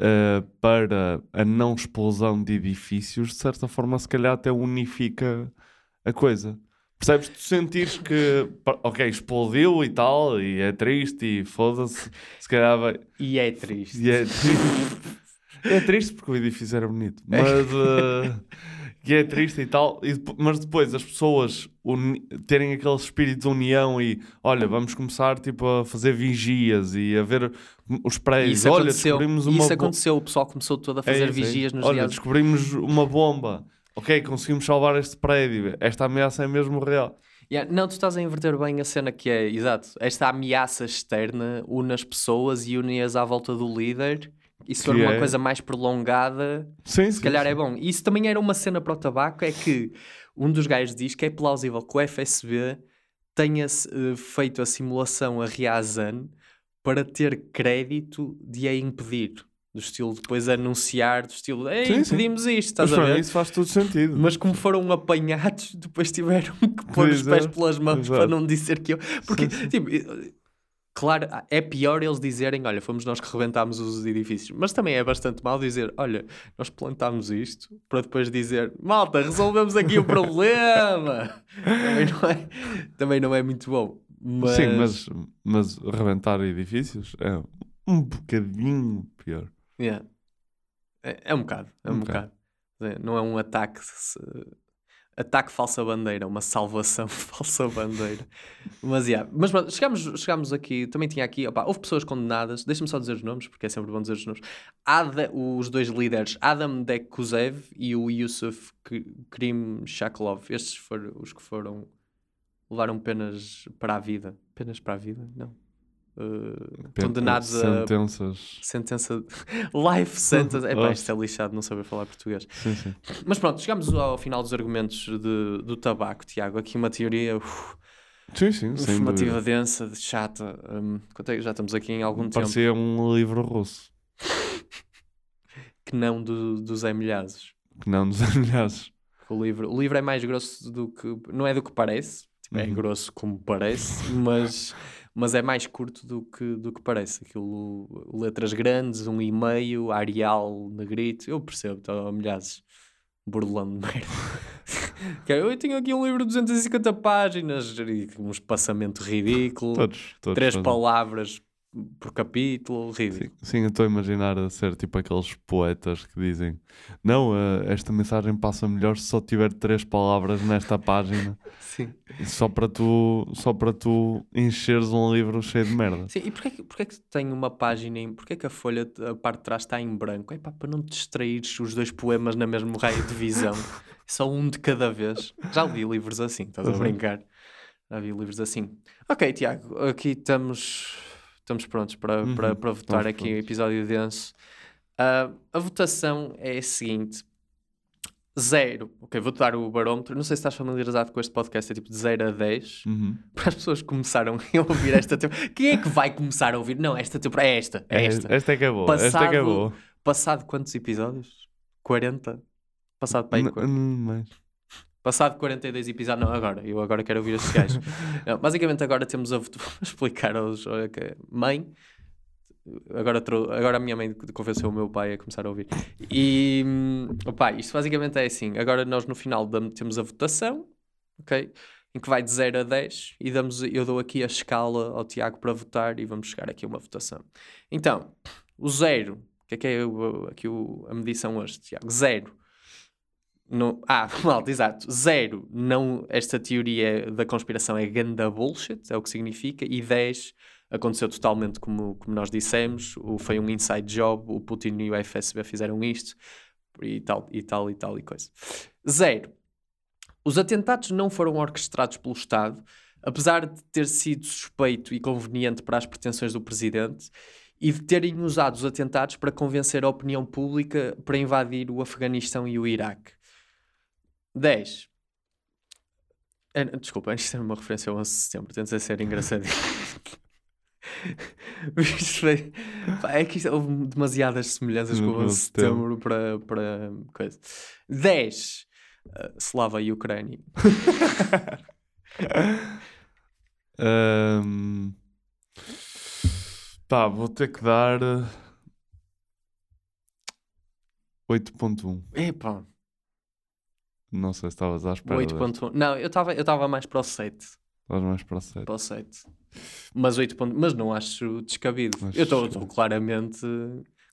eh, para a não explosão de edifícios, de certa forma, se calhar até unifica a coisa. Percebes? Tu sentires que, ok, explodiu e tal, e é triste, e foda-se, se calhar vai. E é triste. E é triste. <laughs> É triste porque o edifício era bonito, mas eh, que é triste e tal. E mas depois as pessoas uni- terem aquele espírito de união e olha, vamos começar tipo a fazer vigias e a ver os prédios. Isso olha, aconteceu, descobrimos uma isso aconteceu, o pessoal começou todo a É fazer é isso. vigias nos Olha, dias. descobrimos uma bomba. Ok, conseguimos salvar este prédio. Esta ameaça é mesmo real. Yeah, Não, tu estás a inverter bem a cena que é, exato, esta ameaça externa une as pessoas e une-as à volta do líder. E se for uma é- coisa mais prolongada, Sim, se sim, calhar sim. é bom. E isso também era uma cena para o tabaco, é que um dos gajos diz que é plausível que o FSB tenha eh, feito a simulação a Riazan para ter crédito de a impedir. Do estilo depois anunciar, do estilo, ei, Sim, sim. impedimos isto, estás Mas a ver? isso faz todo sentido. Mas como foram apanhados, <laughs> depois tiveram que pôr os Pois é, pés pelas mãos exato. para não dizer que eu. Porque, tipo, eh, claro, é pior eles dizerem: olha, fomos nós que rebentámos os edifícios. Mas também é bastante mal dizer: olha, nós plantámos isto, para depois dizer: malta, resolvemos aqui o problema. <laughs> também, não é, também não é muito bom. Mas... Sim, mas, mas rebentar edifícios é um bocadinho pior. Yeah. É, é um bocado, é um, Um bocado. É, Não é um ataque Ataque falsa bandeira, uma salvação <laughs> falsa bandeira. Mas, yeah. Mas pronto, chegámos, aqui, também tinha aqui, opá, houve pessoas condenadas, deixa-me só dizer os nomes, porque é sempre bom dizer os nomes. Ada, os dois líderes, Adam Dekuzev e o Yusuf Krim Shaklov. Estes foram os que foram, levaram penas para a vida. Penas para a vida? Não. Uh, condenados a sentenças. sentença <laughs> life sentence. <laughs> É pá, isto é lixado não saber falar português. Sim, sim. Mas pronto, chegamos ao final dos argumentos de- do tabaco, Tiago. Aqui uma teoria uf, Sim, sim, informativa densa, chata. Quanto que já estamos aqui em algum tempo Parecia um livro russo. <laughs> que não do, do Zé Milhazes. Que não nos amelhaços. O livro, o livro é mais grosso do que. Não é do que parece, é Uhum. grosso como parece, mas, mas é mais curto do que, do que parece. Aquilo, letras grandes, um e-mail, Arial, negrito. Eu percebo, estou a milhares burlando de merda. <laughs> É, eu tenho aqui um livro de 250 páginas, e um espaçamento ridículo, Todos, todos três fazem. palavras por capítulo, ridículo. Sim, eu estou a imaginar a ser tipo aqueles poetas que dizem: Não, eh, esta mensagem passa melhor se só tiver três palavras nesta página. <laughs> Sim. Só para tu, só para tu encheres um livro cheio de merda. Sim, e porquê, que- porquê que tem uma página, em, porquê que a folha, a parte de trás está em branco? É pá, para não te distraires os dois poemas na mesma raio de visão. <laughs> Só um de cada vez. Já li livros assim, estás a Uhum. brincar? Já vi livros assim. Ok, Tiago, aqui estamos, estamos prontos para, Uhum, para, para votar aqui o prontos. episódio denso. Ah, a votação é a seguinte. Zero. Ok, vou-te dar o barómetro. Não sei se estás familiarizado com este podcast. É tipo de 0 a 10. Uhum. <laughs> Para as pessoas que começaram a ouvir esta temporada. Quem é que vai começar a ouvir? Não, esta temporada é esta. É É- esta. esta é é esta é que é boa. Passado quantos episódios? 40? Passado para aí N- qu- n- mais. Passado 42 episódios, não, agora, eu agora quero ouvir estes gajos. <laughs> Não, basicamente, agora temos a <laughs> explicar aos. Mãe, agora, trou- agora a minha mãe convenceu o meu pai a começar a ouvir. E, hum, opá, isto basicamente é assim: agora nós no final dam- temos a votação, ok? Em que vai de 0 a 10 e damos, eu dou aqui a escala ao Tiago para votar e vamos chegar aqui a uma votação. Então, o zero, o que é que é o- aqui o- a medição hoje, Tiago? Zero. No, ah, <laughs> malta, exato. Zero. Não, esta teoria da conspiração é ganda bullshit, é o que significa. E 10 aconteceu totalmente como, como nós dissemos. O, foi um inside job. O Putin e o FSB fizeram isto. E tal, e tal, e tal, e coisa. Zero. Os atentados não foram orquestrados pelo Estado, apesar de ter sido suspeito e conveniente para as pretensões do presidente e de terem usado os atentados para convencer a opinião pública para invadir o Afeganistão e o Iraque. 10. É, desculpa, isto era uma referência ao 11 de setembro, tenta ser engraçadinho. <laughs> É que isto, houve demasiadas semelhanças com o No 11 de 11 de setembro. para, para coisa. 10. Uh, Slava e Ucrânia. <laughs> Ahm, Pá, vou ter que dar eh, 8.1. Epá, Não sei se estavas à espera. desta. 8.1. Não, eu estava eu mais para o 7. Estavas mais para o 7. Para o 7. Mas 8 pontos, mas não acho descabido. Acho eu estou claramente.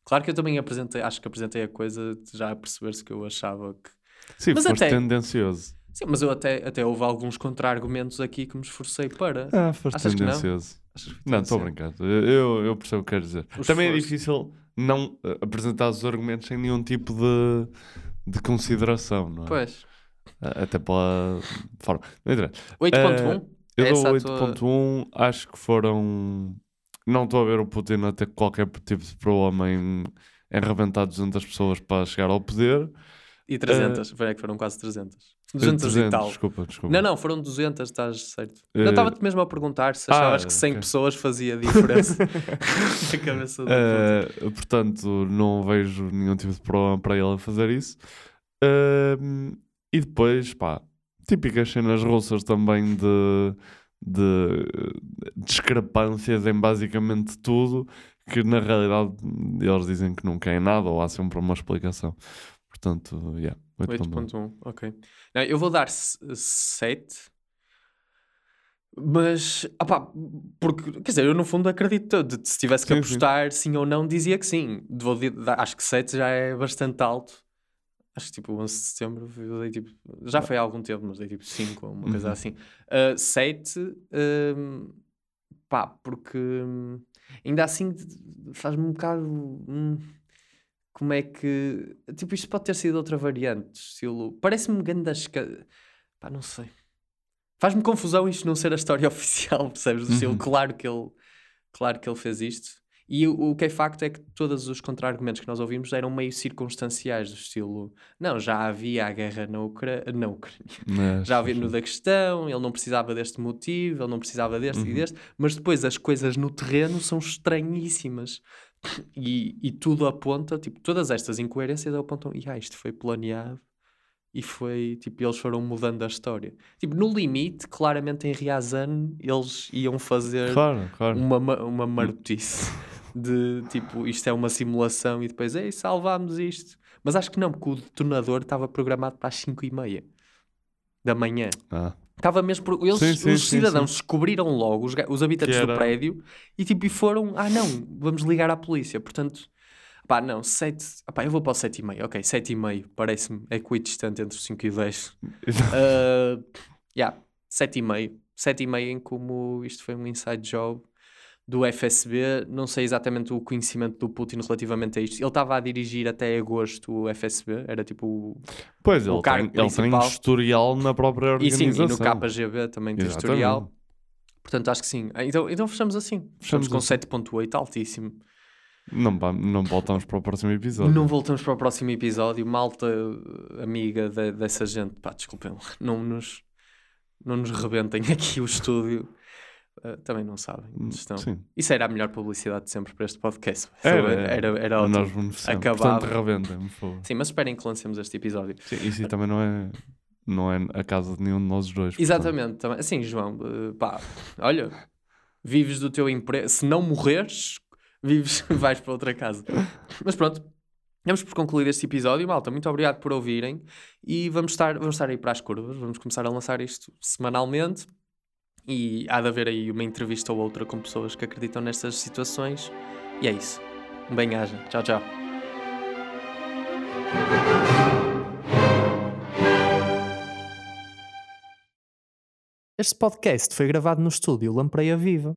Claro que eu também apresentei, acho que apresentei a coisa já a perceber-se que eu achava que. Sim, mas foste até, tendencioso. sim, mas eu até, até houve alguns contra-argumentos aqui que me esforcei para. Ah, foste Achas tendencioso. Não, estou a brincar. Eu, eu percebo o que queres dizer. Também é esforço. difícil não eh, apresentar os argumentos sem nenhum tipo de, de consideração, não é? Pois. Até pela forma. Não interessa. 8.1? Ah, eu Essa dou a tua- 8.1. Acho que foram. Não estou a ver o Putin a ter qualquer tipo de problema em, em rebentar 200 pessoas para chegar ao poder. E 300, foi é que foram quase 300. Eh, 200 e 300, tal. desculpa, desculpa. Não, não, foram 200, estás certo. Eh, Eu estava-te mesmo a perguntar se achavas ah, que 100 ok. pessoas fazia diferença <laughs> na cabeça do. Uh, portanto, não vejo nenhum tipo de problema para ele fazer isso. Uh, e depois, pá, típicas cenas russas também de, de discrepâncias em basicamente tudo, que na realidade eles dizem que não querem nada ou há sempre uma explicação. Portanto, yeah, 8.1. 8.1, ok. Não, eu vou dar 7. Mas, opá, porque, quer dizer, eu no fundo acredito, de, se tivesse que Sim, sim. apostar sim. ou não, dizia que sim. Vou acho que 7 já é bastante alto. Acho que tipo 11 de setembro, eu dei tipo. Já foi há algum tempo, mas dei tipo 5 ou uma coisa Uhum. assim. 7, pá, porque hum, ainda assim faz-me um bocado. hum, como é que. Tipo, isto pode ter sido outra variante, estilo. Parece-me grandes. Pá, não sei. Faz-me confusão isto não ser a história <laughs> oficial, percebes? Do estilo, Uhum. claro que ele. Claro que ele fez isto. E o, o que é facto é que todos os contra-argumentos que nós ouvimos eram meio circunstanciais, do estilo, não, já havia a guerra na, Ucra... na Ucrânia, Mas- <laughs> já havia no da questão, ele não precisava deste motivo, ele não precisava deste e Uhum. deste, mas depois as coisas no terreno são estranhíssimas. E, e tudo aponta, tipo, todas estas incoerências apontam, e ah, isto foi planeado e foi, tipo, eles foram mudando a história. Tipo, no limite, claramente em Riazan eles iam fazer Claro, claro. uma, ma- uma marotice de tipo, isto é uma simulação e depois, ei, salvámos isto. Mas acho que não, porque o detonador estava programado para as 5 e meia da manhã. Ah. Estava mesmo por... Eles, Sim, sim, os cidadãos sim. descobriram logo, os, os habitantes do prédio, e tipo, e foram, ah não, vamos ligar à polícia. Portanto, pá, não, 7, pá, eu vou para o 7 e meio, ok, 7 e meio, parece-me equidistante entre 5 e 10. uh, <laughs> yeah, 7 e meio. 7 e meio em como isto foi um inside job do FSB, não sei exatamente o conhecimento do Putin relativamente a isto. Ele estava a dirigir até agosto o FSB, era tipo o, Pois, o ele tem, cargo ele tem principal. historial na própria E sim, organização. e no KGB também tem Exatamente. historial. Portanto, acho que sim. Ah, Então, então fechamos assim. Fechamos Fechamos com assim. 7.8, altíssimo. Não, não voltamos para o próximo episódio. Não voltamos para o próximo episódio. Malta amiga de- dessa gente, pá, desculpem não nos, não nos rebentem aqui o estúdio. Eh, também não sabem. onde estão. Hum, sim. Isso era a melhor publicidade de sempre para este podcast. Era, era, era, era ótimo. Nós beneficiamos. Acabava. Portanto, favor. Sim, mas esperem que lancemos este episódio. Sim, isso também não é, não é a casa de nenhum de nós dois. portanto. Exatamente. Também. Assim, João, eh, pá, olha, vives do teu emprego. Se não morreres, vives, <laughs> vais para outra casa. Mas pronto, damos por concluído este episódio. Malta, muito obrigado por ouvirem e vamos estar, vamos estar aí para as curvas. Vamos começar a lançar isto semanalmente e há de haver aí uma entrevista ou outra com pessoas que acreditam nestas situações. E é isso. Um bem-aja. Tchau, tchau. Este podcast foi gravado no estúdio Lampreia Viva.